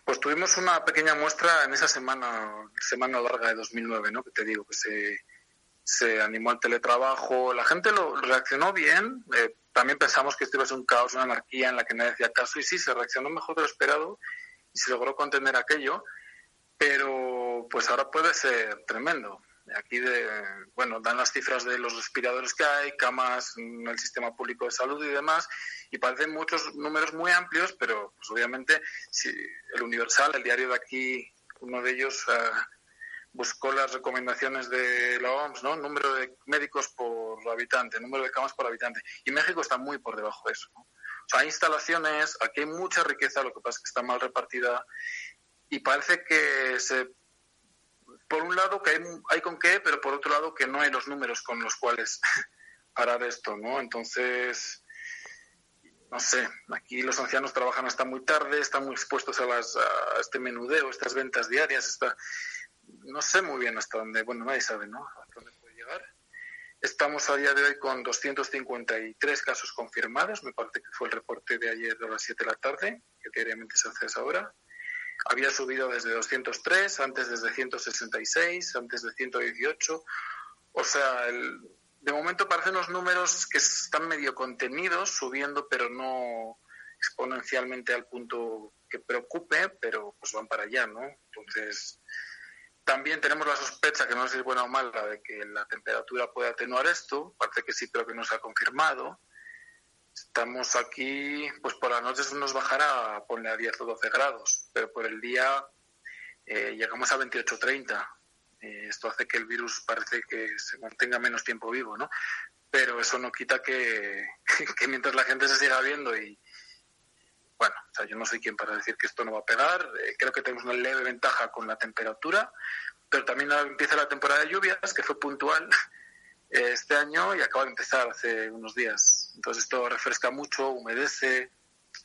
Pues tuvimos una pequeña muestra en esa semana, semana larga de 2009, ¿no? Que te digo, que se, se animó al teletrabajo, la gente lo reaccionó bien, eh, también pensamos que esto iba a ser un caos, una anarquía en la que nadie hacía caso y sí, se reaccionó mejor de lo esperado y se logró contener aquello, pero pues ahora puede ser tremendo. Aquí, de, bueno, dan las cifras de los respiradores que hay, camas en el sistema público de salud y demás, y parecen muchos números muy amplios, pero pues obviamente si el Universal, el diario de aquí, uno de ellos uh, buscó las recomendaciones de la OMS, ¿no? Número de médicos por habitante, número de camas por habitante, y México está muy por debajo de eso. ¿no? O sea, hay instalaciones, aquí hay mucha riqueza, lo que pasa es que está mal repartida, y parece que se por un lado que hay, hay, con qué, pero por otro lado que no hay los números con los cuales parar esto, ¿no? Entonces, no sé, aquí los ancianos trabajan hasta muy tarde, están muy expuestos a, las, a este menudeo, estas ventas diarias, esta, no sé muy bien hasta dónde, bueno, nadie sabe, ¿no? Hasta dónde puede llegar. Estamos a día de hoy con 253 casos confirmados, me parece que fue el reporte de ayer a las 7 de la tarde, que diariamente se hace a esa hora. Había subido desde 203, antes desde 166, antes de 118. O sea, el, de momento parecen los números que están medio contenidos, subiendo, pero no exponencialmente al punto que preocupe, pero pues van para allá, ¿no? Entonces, también tenemos la sospecha, que no sé si es buena o mala, de que la temperatura puede atenuar esto. Parece que sí, pero que no se ha confirmado. Estamos aquí, pues por la noche nos bajará, ponle a 10 o 12 grados, pero por el día eh, llegamos a 28 o 30. Eh, esto hace que el virus parece que se mantenga menos tiempo vivo, ¿no? Pero eso no quita que, que mientras la gente se siga viendo y, bueno, o sea, yo no soy quien para decir que esto no va a pegar. Eh, creo que tenemos una leve ventaja con la temperatura, pero también empieza la temporada de lluvias, que fue puntual este año y acaba de empezar hace unos días. Entonces esto refresca mucho, humedece.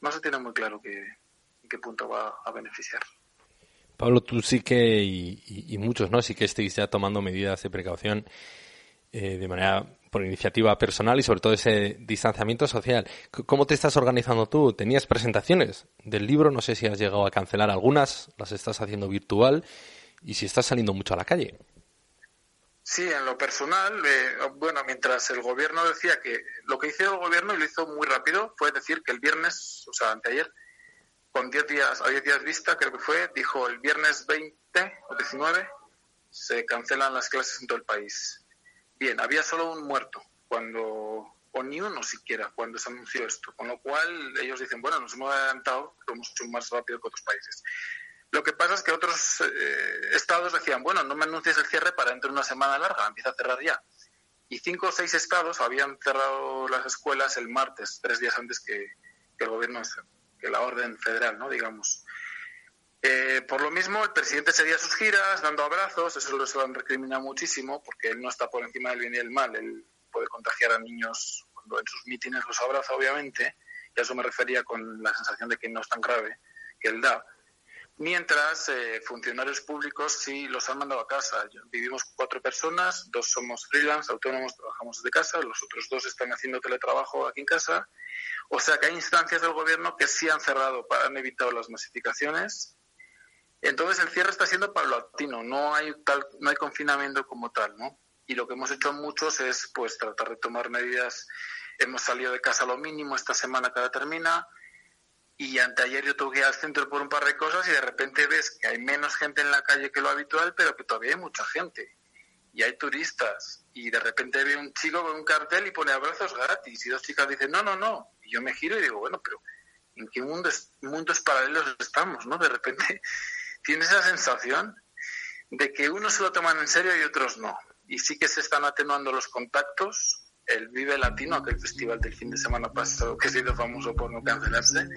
No se tiene muy claro qué, en qué punto va a beneficiar. Pablo, tú sí que, y, muchos, ¿no? Sí que estéis ya tomando medidas de precaución eh, de manera por iniciativa personal y sobre todo ese distanciamiento social. ¿Cómo te estás organizando tú? ¿Tenías presentaciones del libro? No sé si has llegado a cancelar algunas, las estás haciendo virtual y si estás saliendo mucho a la calle. Sí, en lo personal, eh, bueno, mientras el gobierno decía que lo que hizo el gobierno y lo hizo muy rápido fue decir que el viernes, o sea, anteayer, con 10 días, a 10 días vista, creo que fue, dijo el viernes 20 o 19 se cancelan las clases en todo el país. Bien, había solo un muerto cuando, o ni uno siquiera, cuando se anunció esto, con lo cual ellos dicen, bueno, nos hemos adelantado, lo hemos hecho más rápido que otros países. Lo que pasa es que otros eh, estados decían, bueno, no me anuncies el cierre para dentro de una semana larga, empieza a cerrar ya. Y cinco o seis estados habían cerrado las escuelas el martes, tres días antes que, el gobierno, que la orden federal, ¿no? Digamos. Eh, por lo mismo, el presidente seguía sus giras, dando abrazos, eso lo han recriminado muchísimo, porque él no está por encima del bien y del mal, él puede contagiar a niños cuando en sus mítines los abraza, obviamente, y a eso me refería con la sensación de que no es tan grave que él da. Mientras, eh, funcionarios públicos sí los han mandado a casa. Vivimos cuatro personas, dos somos freelance, autónomos, trabajamos desde casa, los otros dos están haciendo teletrabajo aquí en casa. O sea que hay instancias del gobierno que sí han cerrado, han evitado las masificaciones entonces el cierre está siendo paulatino, no hay tal, no hay confinamiento como tal, ¿no? Y lo que hemos hecho muchos es pues tratar de tomar medidas. Hemos salido de casa lo mínimo esta semana que termina y anteayer yo tuve que ir al centro por un par de cosas y de repente ves que hay menos gente en la calle que lo habitual, pero que todavía hay mucha gente. y hay turistas y de repente ve un chico con un cartel y pone abrazos gratis y dos chicas dicen no, no, no. Y yo me giro y digo, bueno, pero ¿en qué mundos, mundos paralelos estamos? ¿no? De repente tienes esa sensación de que unos se lo toman en serio y otros no. Y sí que se están atenuando los contactos. El Vive Latino, aquel festival del fin de semana pasado que ha sido famoso por no cancelarse,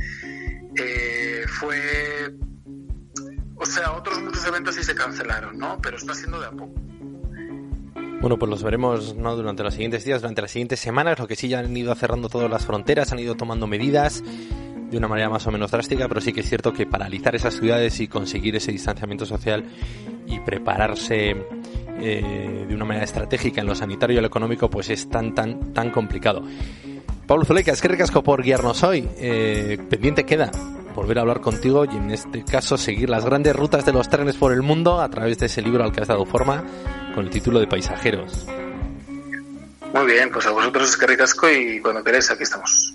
eh, fue... O sea, otros muchos eventos sí se cancelaron, ¿no? Pero está siendo de a poco. Bueno, pues los veremos ¿no? durante los siguientes días, durante las siguientes semanas. Lo que sí ya han ido cerrando todas las fronteras, han ido tomando medidas de una manera más o menos drástica, pero sí que es cierto que paralizar esas ciudades y conseguir ese distanciamiento social y prepararse eh, de una manera estratégica en lo sanitario y lo económico, pues es tan, tan, tan complicado. Pablo Zuleika, es que recasco por guiarnos hoy. Eh, pendiente queda volver a hablar contigo y en este caso seguir las grandes rutas de los trenes por el mundo a través de ese libro al que has dado forma con el título de Paisajeros. Muy bien, pues a vosotros es que recasco y cuando queréis aquí estamos.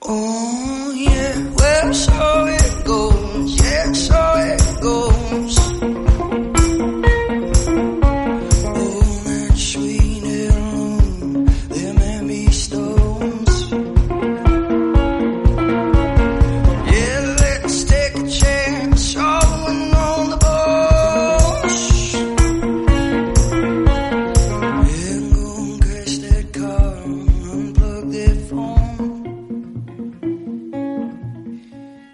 Oh yeah, well so it goes, yeah, so it goes.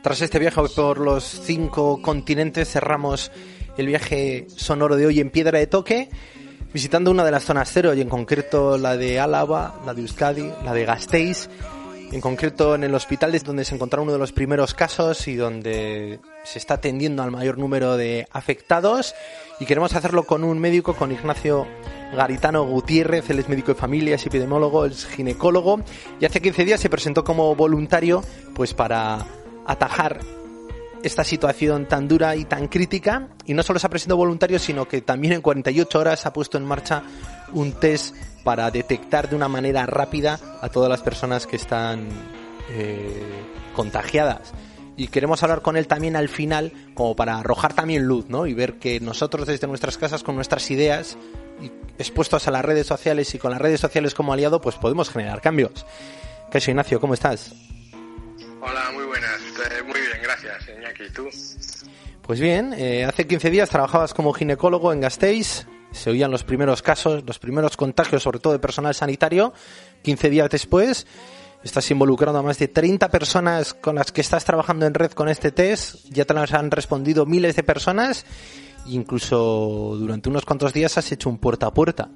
Tras este viaje por los cinco continentes cerramos el viaje sonoro de hoy en Piedra de Toque, visitando una de las zonas cero y en concreto la de Álava, la de Euskadi, la de Gasteiz, en concreto en el hospital es donde se encontraron uno de los primeros casos y donde se está atendiendo al mayor número de afectados. Y queremos hacerlo con un médico, con Ignacio Garitano Gutiérrez, él es médico de familia, es epidemiólogo, es ginecólogo y hace 15 días se presentó como voluntario pues para atajar esta situación tan dura y tan crítica y no solo se ha presentado voluntario sino que también en 48 horas ha puesto en marcha un test para detectar de una manera rápida a todas las personas que están eh, contagiadas y queremos hablar con él también al final como para arrojar también luz ¿no? y ver que nosotros desde nuestras casas con nuestras ideas expuestos a las redes sociales y con las redes sociales como aliado pues podemos generar cambios. ¿Qué es Ignacio? ¿Cómo estás? Hola, muy buenas. Eh, muy bien, gracias, Iñaki. ¿Y tú? Pues bien, eh, hace 15 días trabajabas como ginecólogo en Gasteiz, se oían los primeros casos, los primeros contagios, sobre todo de personal sanitario. 15 días después, estás involucrando a más de 30 personas con las que estás trabajando en red con este test. Ya te las han respondido miles de personas. Incluso durante unos cuantos días has hecho un puerta a puerta.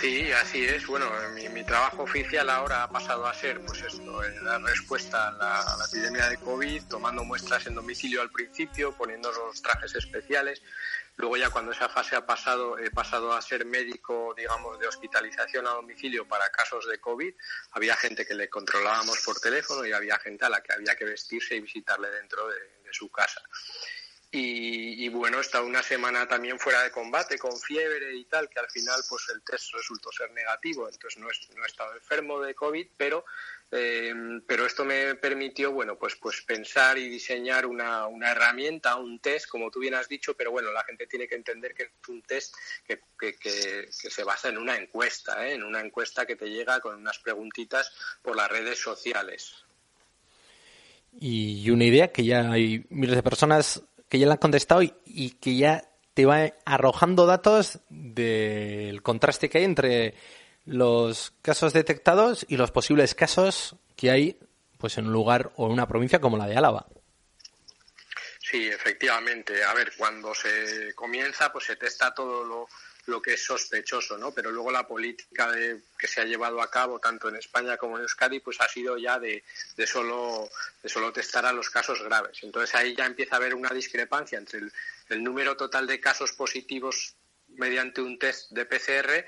Sí, así es. Bueno, mi, mi trabajo oficial ahora ha pasado a ser, pues esto, eh, dar respuesta a la, epidemia de COVID, tomando muestras en domicilio al principio, poniendo los trajes especiales. Luego ya cuando esa fase ha pasado, he pasado a ser médico, digamos, de hospitalización a domicilio para casos de COVID. Había gente que le controlábamos por teléfono y había gente a la que había que vestirse y visitarle dentro de, de su casa. Y, bueno, he estado una semana también fuera de combate, con fiebre y tal, que al final pues el test resultó ser negativo, entonces no, he estado enfermo de COVID, pero, eh, pero esto me permitió, bueno, pues, pues pensar y diseñar una, una, herramienta, un test, como tú bien has dicho, pero bueno, la gente tiene que entender que es un test que, que, que, que se basa en una encuesta, ¿eh? en una encuesta que te llega con unas preguntitas por las redes sociales. Y una idea que ya hay miles de personas que ya le han contestado y, que ya te va arrojando datos del contraste que hay entre los casos detectados y los posibles casos que hay pues en un lugar o en una provincia como la de Álava. Sí, efectivamente. A ver, cuando se comienza, pues se testa todo lo, lo que es sospechoso, ¿no? Pero luego la política de, que se ha llevado a cabo tanto en España como en Euskadi, pues ha sido ya de, de, solo, de solo testar a los casos graves. Entonces ahí ya empieza a haber una discrepancia entre el, número total de casos positivos mediante un test de PCR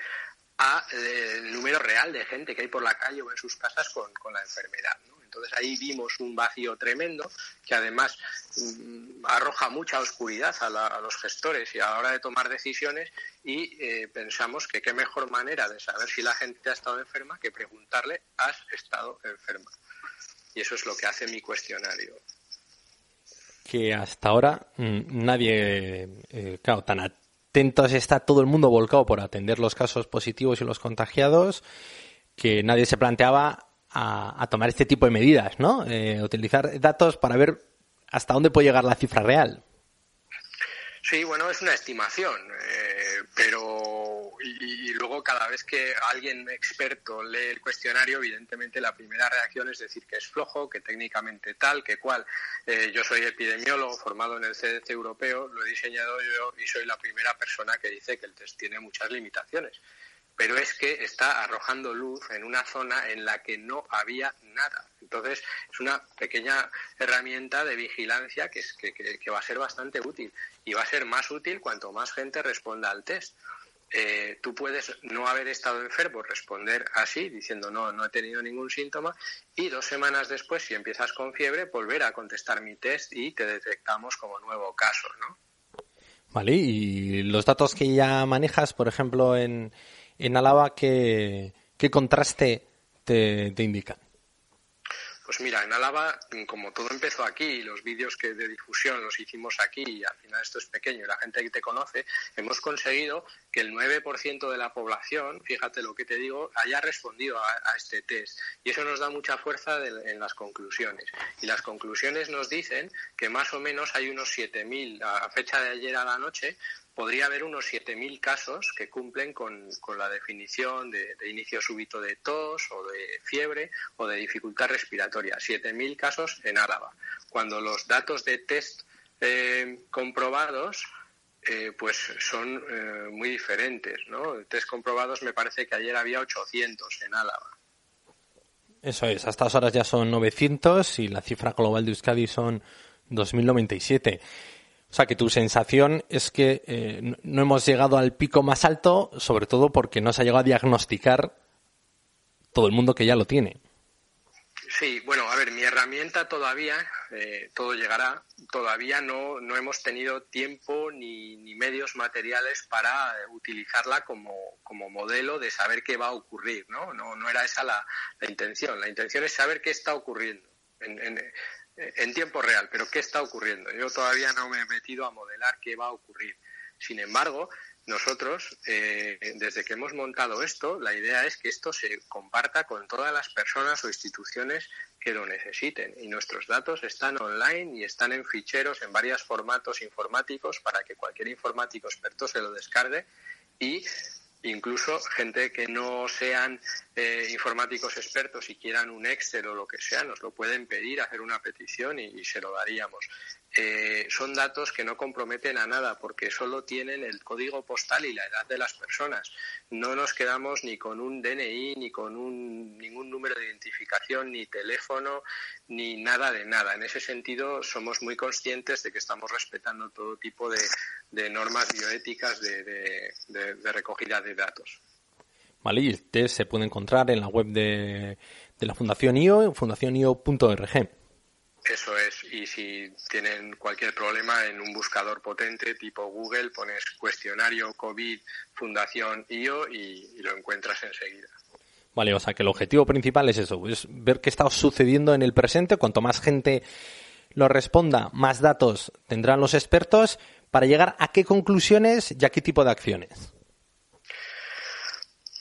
a eh, el número real de gente que hay por la calle o en sus casas con, con la enfermedad. Entonces ahí vimos un vacío tremendo que además mmm, arroja mucha oscuridad a, los gestores y a la hora de tomar decisiones y eh, pensamos que qué mejor manera de saber si la gente ha estado enferma que preguntarle ¿has estado enferma? Y eso es lo que hace mi cuestionario. que hasta ahora mm, nadie, eh, claro, tan atentos está todo el mundo volcado por atender los casos positivos y los contagiados, que nadie se planteaba a, a tomar este tipo de medidas, ¿no? Eh, utilizar datos para ver hasta dónde puede llegar la cifra real. Sí, bueno, es una estimación, eh, pero y, luego cada vez que alguien experto lee el cuestionario, evidentemente la primera reacción es decir que es flojo, que técnicamente tal, que cual. Eh, yo soy epidemiólogo formado en el CDC europeo, lo he diseñado yo y soy la primera persona que dice que el test tiene muchas limitaciones pero es que está arrojando luz en una zona en la que no había nada. Entonces, es una pequeña herramienta de vigilancia que, es, que, que, va a ser bastante útil y va a ser más útil cuanto más gente responda al test. Eh, tú puedes no haber estado enfermo, responder así, diciendo no, no he tenido ningún síntoma, y dos semanas después, si empiezas con fiebre, volver a contestar mi test y te detectamos como nuevo caso, ¿no? Vale, y los datos que ya manejas, por ejemplo, en, en Álava, ¿qué, qué contraste te, te indican? Pues mira, en Álava, como todo empezó aquí, los vídeos que de difusión los hicimos aquí, y al final esto es pequeño y la gente que te conoce, hemos conseguido que el 9% de la población, fíjate lo que te digo, haya respondido a, este test. Y eso nos da mucha fuerza en las conclusiones. Y las conclusiones nos dicen que más o menos hay unos 7.000, a fecha de ayer a la noche, podría haber unos 7.000 casos que cumplen con, con la definición de, inicio súbito de tos o de fiebre o de dificultad respiratoria. 7.000 casos en Álava. Cuando los datos de test eh, comprobados eh, pues son eh, muy diferentes. ¿no? Test comprobados me parece que ayer había 800 en Álava. Eso es, a estas horas ya son 900 y la cifra global de Euskadi son 2097. O sea que tu sensación es que eh, no hemos llegado al pico más alto, sobre todo porque no se ha llegado a diagnosticar todo el mundo que ya lo tiene. Sí, bueno, a ver, mi herramienta todavía, eh, todo llegará, todavía no, no hemos tenido tiempo ni, ni medios materiales para utilizarla como, como, modelo de saber qué va a ocurrir, ¿no? No, no era esa la, la intención. La intención es saber qué está ocurriendo. En, en, en tiempo real, pero ¿qué está ocurriendo? Yo todavía no me he metido a modelar qué va a ocurrir. Sin embargo, nosotros, eh, desde que hemos montado esto, la idea es que esto se comparta con todas las personas o instituciones que lo necesiten. Y nuestros datos están online y están en ficheros en varios formatos informáticos para que cualquier informático experto se lo descargue y incluso gente que no sean eh, informáticos expertos y quieran un Excel o lo que sea, nos lo pueden pedir, hacer una petición y, y se lo daríamos. Eh, son datos que no comprometen a nada porque solo tienen el código postal y la edad de las personas. No nos quedamos ni con un DNI, ni con un, ningún número de identificación, ni teléfono, ni nada de nada. En ese sentido, somos muy conscientes de que estamos respetando todo tipo de, normas bioéticas de, recogida de datos. Vale, y el test se puede encontrar en la web de la Fundación IO, fundacionio.org. Eso es, y si tienen cualquier problema en un buscador potente tipo Google, pones cuestionario COVID Fundación IO y, lo encuentras enseguida. Vale, o sea que el objetivo principal es eso, es ver qué está sucediendo en el presente. Cuanto más gente lo responda, más datos tendrán los expertos para llegar a qué conclusiones y a qué tipo de acciones.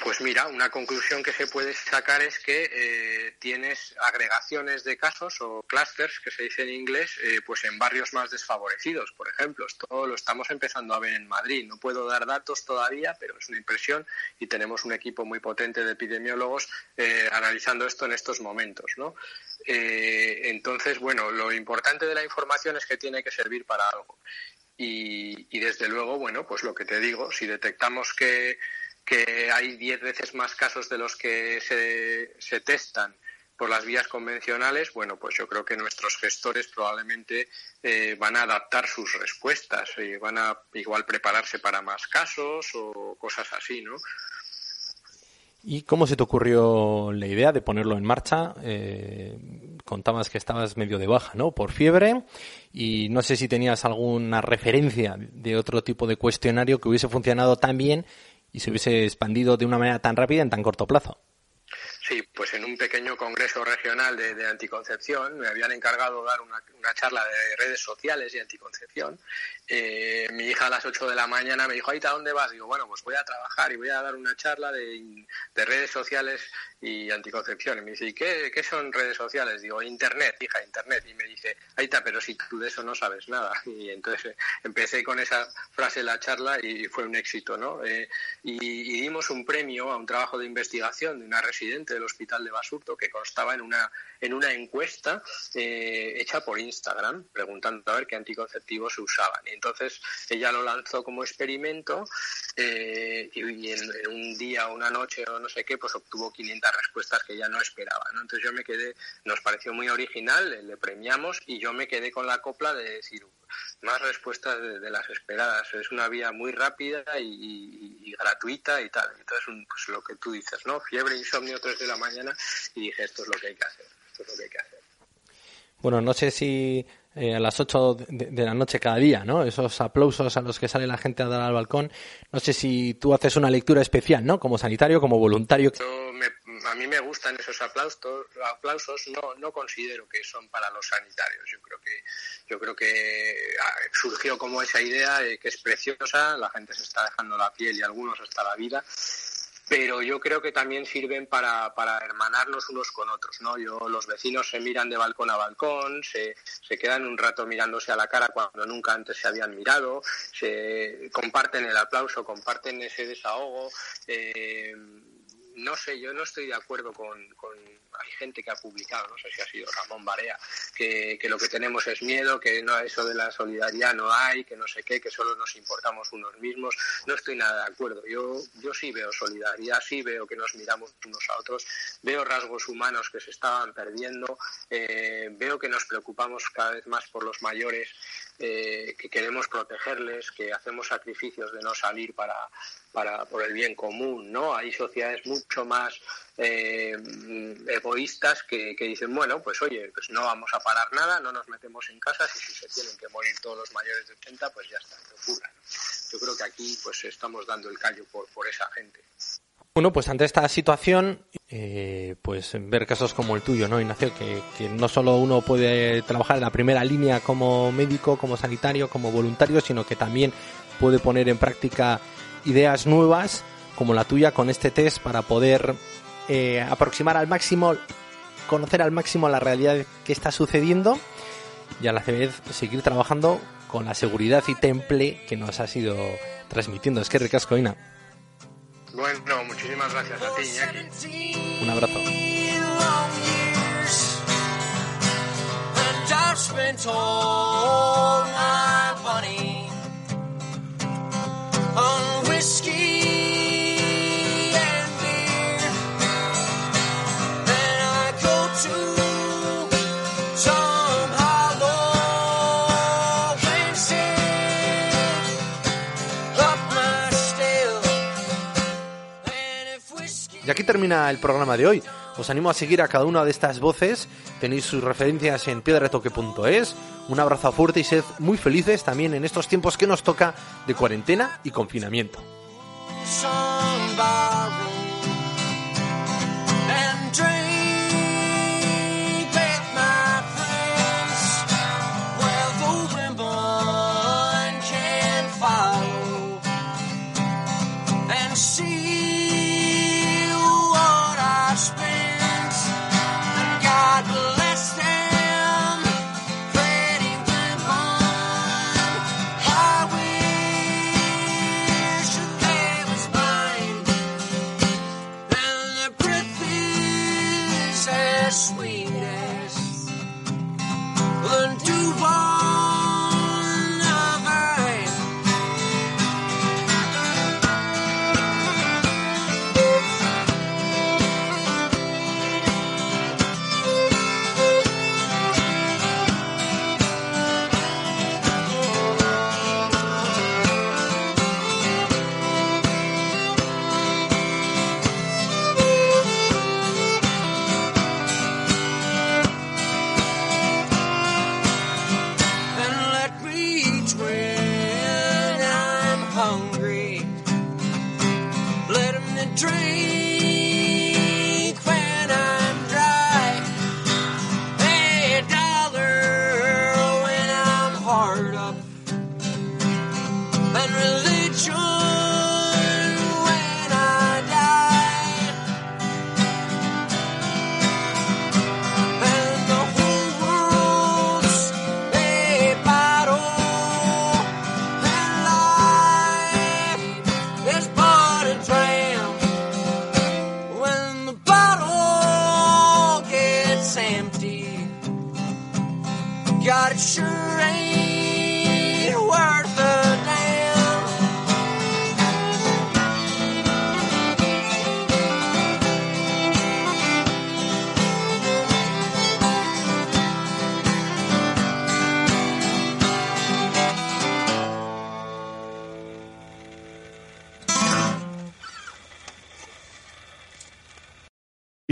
Pues mira, una conclusión que se puede sacar es que eh, tienes agregaciones de casos o clusters, que se dice en inglés, eh, pues en barrios más desfavorecidos, por ejemplo. Esto lo estamos empezando a ver en Madrid. No puedo dar datos todavía, pero es una impresión y tenemos un equipo muy potente de epidemiólogos eh, analizando esto en estos momentos, ¿no? Eh, entonces, bueno, lo importante de la información es que tiene que servir para algo. Y, y desde luego, bueno, pues lo que te digo, si detectamos que que hay diez veces más casos de los que se, se, testan por las vías convencionales, bueno, pues yo creo que nuestros gestores probablemente eh, van a adaptar sus respuestas y van a igual prepararse para más casos o cosas así, ¿no? ¿Y cómo se te ocurrió la idea de ponerlo en marcha? Eh, contabas que estabas medio de baja, ¿no? Por fiebre y no sé si tenías alguna referencia de otro tipo de cuestionario que hubiese funcionado tan bien y se hubiese expandido de una manera tan rápida en tan corto plazo. Sí, pues en un pequeño congreso regional de, anticoncepción me habían encargado dar una, una, charla de redes sociales y anticoncepción. Eh, mi hija a las 8 de la mañana me dijo, Aita, ¿dónde vas? Digo, bueno, pues voy a trabajar y voy a dar una charla de redes sociales y anticoncepción. Y me dice, ¿y qué, qué, son redes sociales? Digo, Internet, hija, Internet. Y me dice, Aita, pero si tú de eso no sabes nada. Y entonces eh, empecé con esa frase la charla y fue un éxito, ¿no? Eh, y, y dimos un premio a un trabajo de investigación de una residente del Hospital de Basurto que constaba en una, en una encuesta eh, hecha por Instagram, preguntando a ver qué anticonceptivos se usaban. Y entonces ella lo lanzó como experimento eh, y, en, en, un día o una noche o no sé qué, pues obtuvo 500 respuestas que ella no esperaba. ¿no? Entonces yo me quedé, nos pareció muy original, le, le premiamos y yo me quedé con la copla de decir, más respuestas de, de, las esperadas. Es una vía muy rápida y, y, y gratuita y tal. Entonces, un, pues lo que tú dices, ¿no? Fiebre, insomnio, 3 de la mañana y dije, esto es lo que hay que hacer. Esto es lo que hay que hacer. Bueno, no sé si eh, a las 8 de, de, la noche cada día, ¿no? Esos aplausos a los que sale la gente a dar al balcón. No sé si tú haces una lectura especial, ¿no? Como sanitario, como voluntario. Yo me, a mí me gustan esos aplausos, aplausos no, no considero que son para los sanitarios. Yo creo que, yo creo que ah, surgió como esa idea eh, que es preciosa, la gente se está dejando la piel y algunos hasta la vida pero yo creo que también sirven para, para hermanarnos unos con otros, ¿no? Yo, los vecinos se miran de balcón a balcón, se, se quedan un rato mirándose a la cara cuando nunca antes se habían mirado, se comparten el aplauso, comparten ese desahogo, eh, no sé, yo no estoy de acuerdo con, con, hay gente que ha publicado, no sé si ha sido Ramón Barea, que, que, lo que tenemos es miedo, que no eso de la solidaridad no hay, que no sé qué, que solo nos importamos unos mismos. No estoy nada de acuerdo. Yo, yo sí veo solidaridad, sí veo que nos miramos unos a otros, veo rasgos humanos que se estaban perdiendo, eh, veo que nos preocupamos cada vez más por los mayores, eh, que queremos protegerles, que hacemos sacrificios de no salir para, para por el bien común, ¿no? Hay sociedades mucho más eh, egoístas que, que, dicen, bueno, pues oye, pues no vamos a parar nada, no nos metemos en casas y si se tienen que morir todos los mayores de 80, pues ya está, que ocurra. Yo creo que aquí pues estamos dando el callo por, por esa gente. Bueno, pues ante esta situación, eh, pues ver casos como el tuyo, ¿no, Ignacio? Que, que, no solo uno puede trabajar en la primera línea como médico, como sanitario, como voluntario, sino que también puede poner en práctica ideas nuevas como la tuya con este test para poder eh, aproximar al máximo, conocer al máximo la realidad que está sucediendo y a la vez seguir trabajando con la seguridad y temple que nos ha sido transmitiendo. Es que ricasco, Ina. Bueno, muchísimas gracias a ti, Iñaki. Un abrazo. Y aquí termina el programa de hoy. Os animo a seguir a cada una de estas voces. Tenéis sus referencias en piedretoque.es. Un abrazo fuerte y sed muy felices también en estos tiempos que nos toca de cuarentena y confinamiento.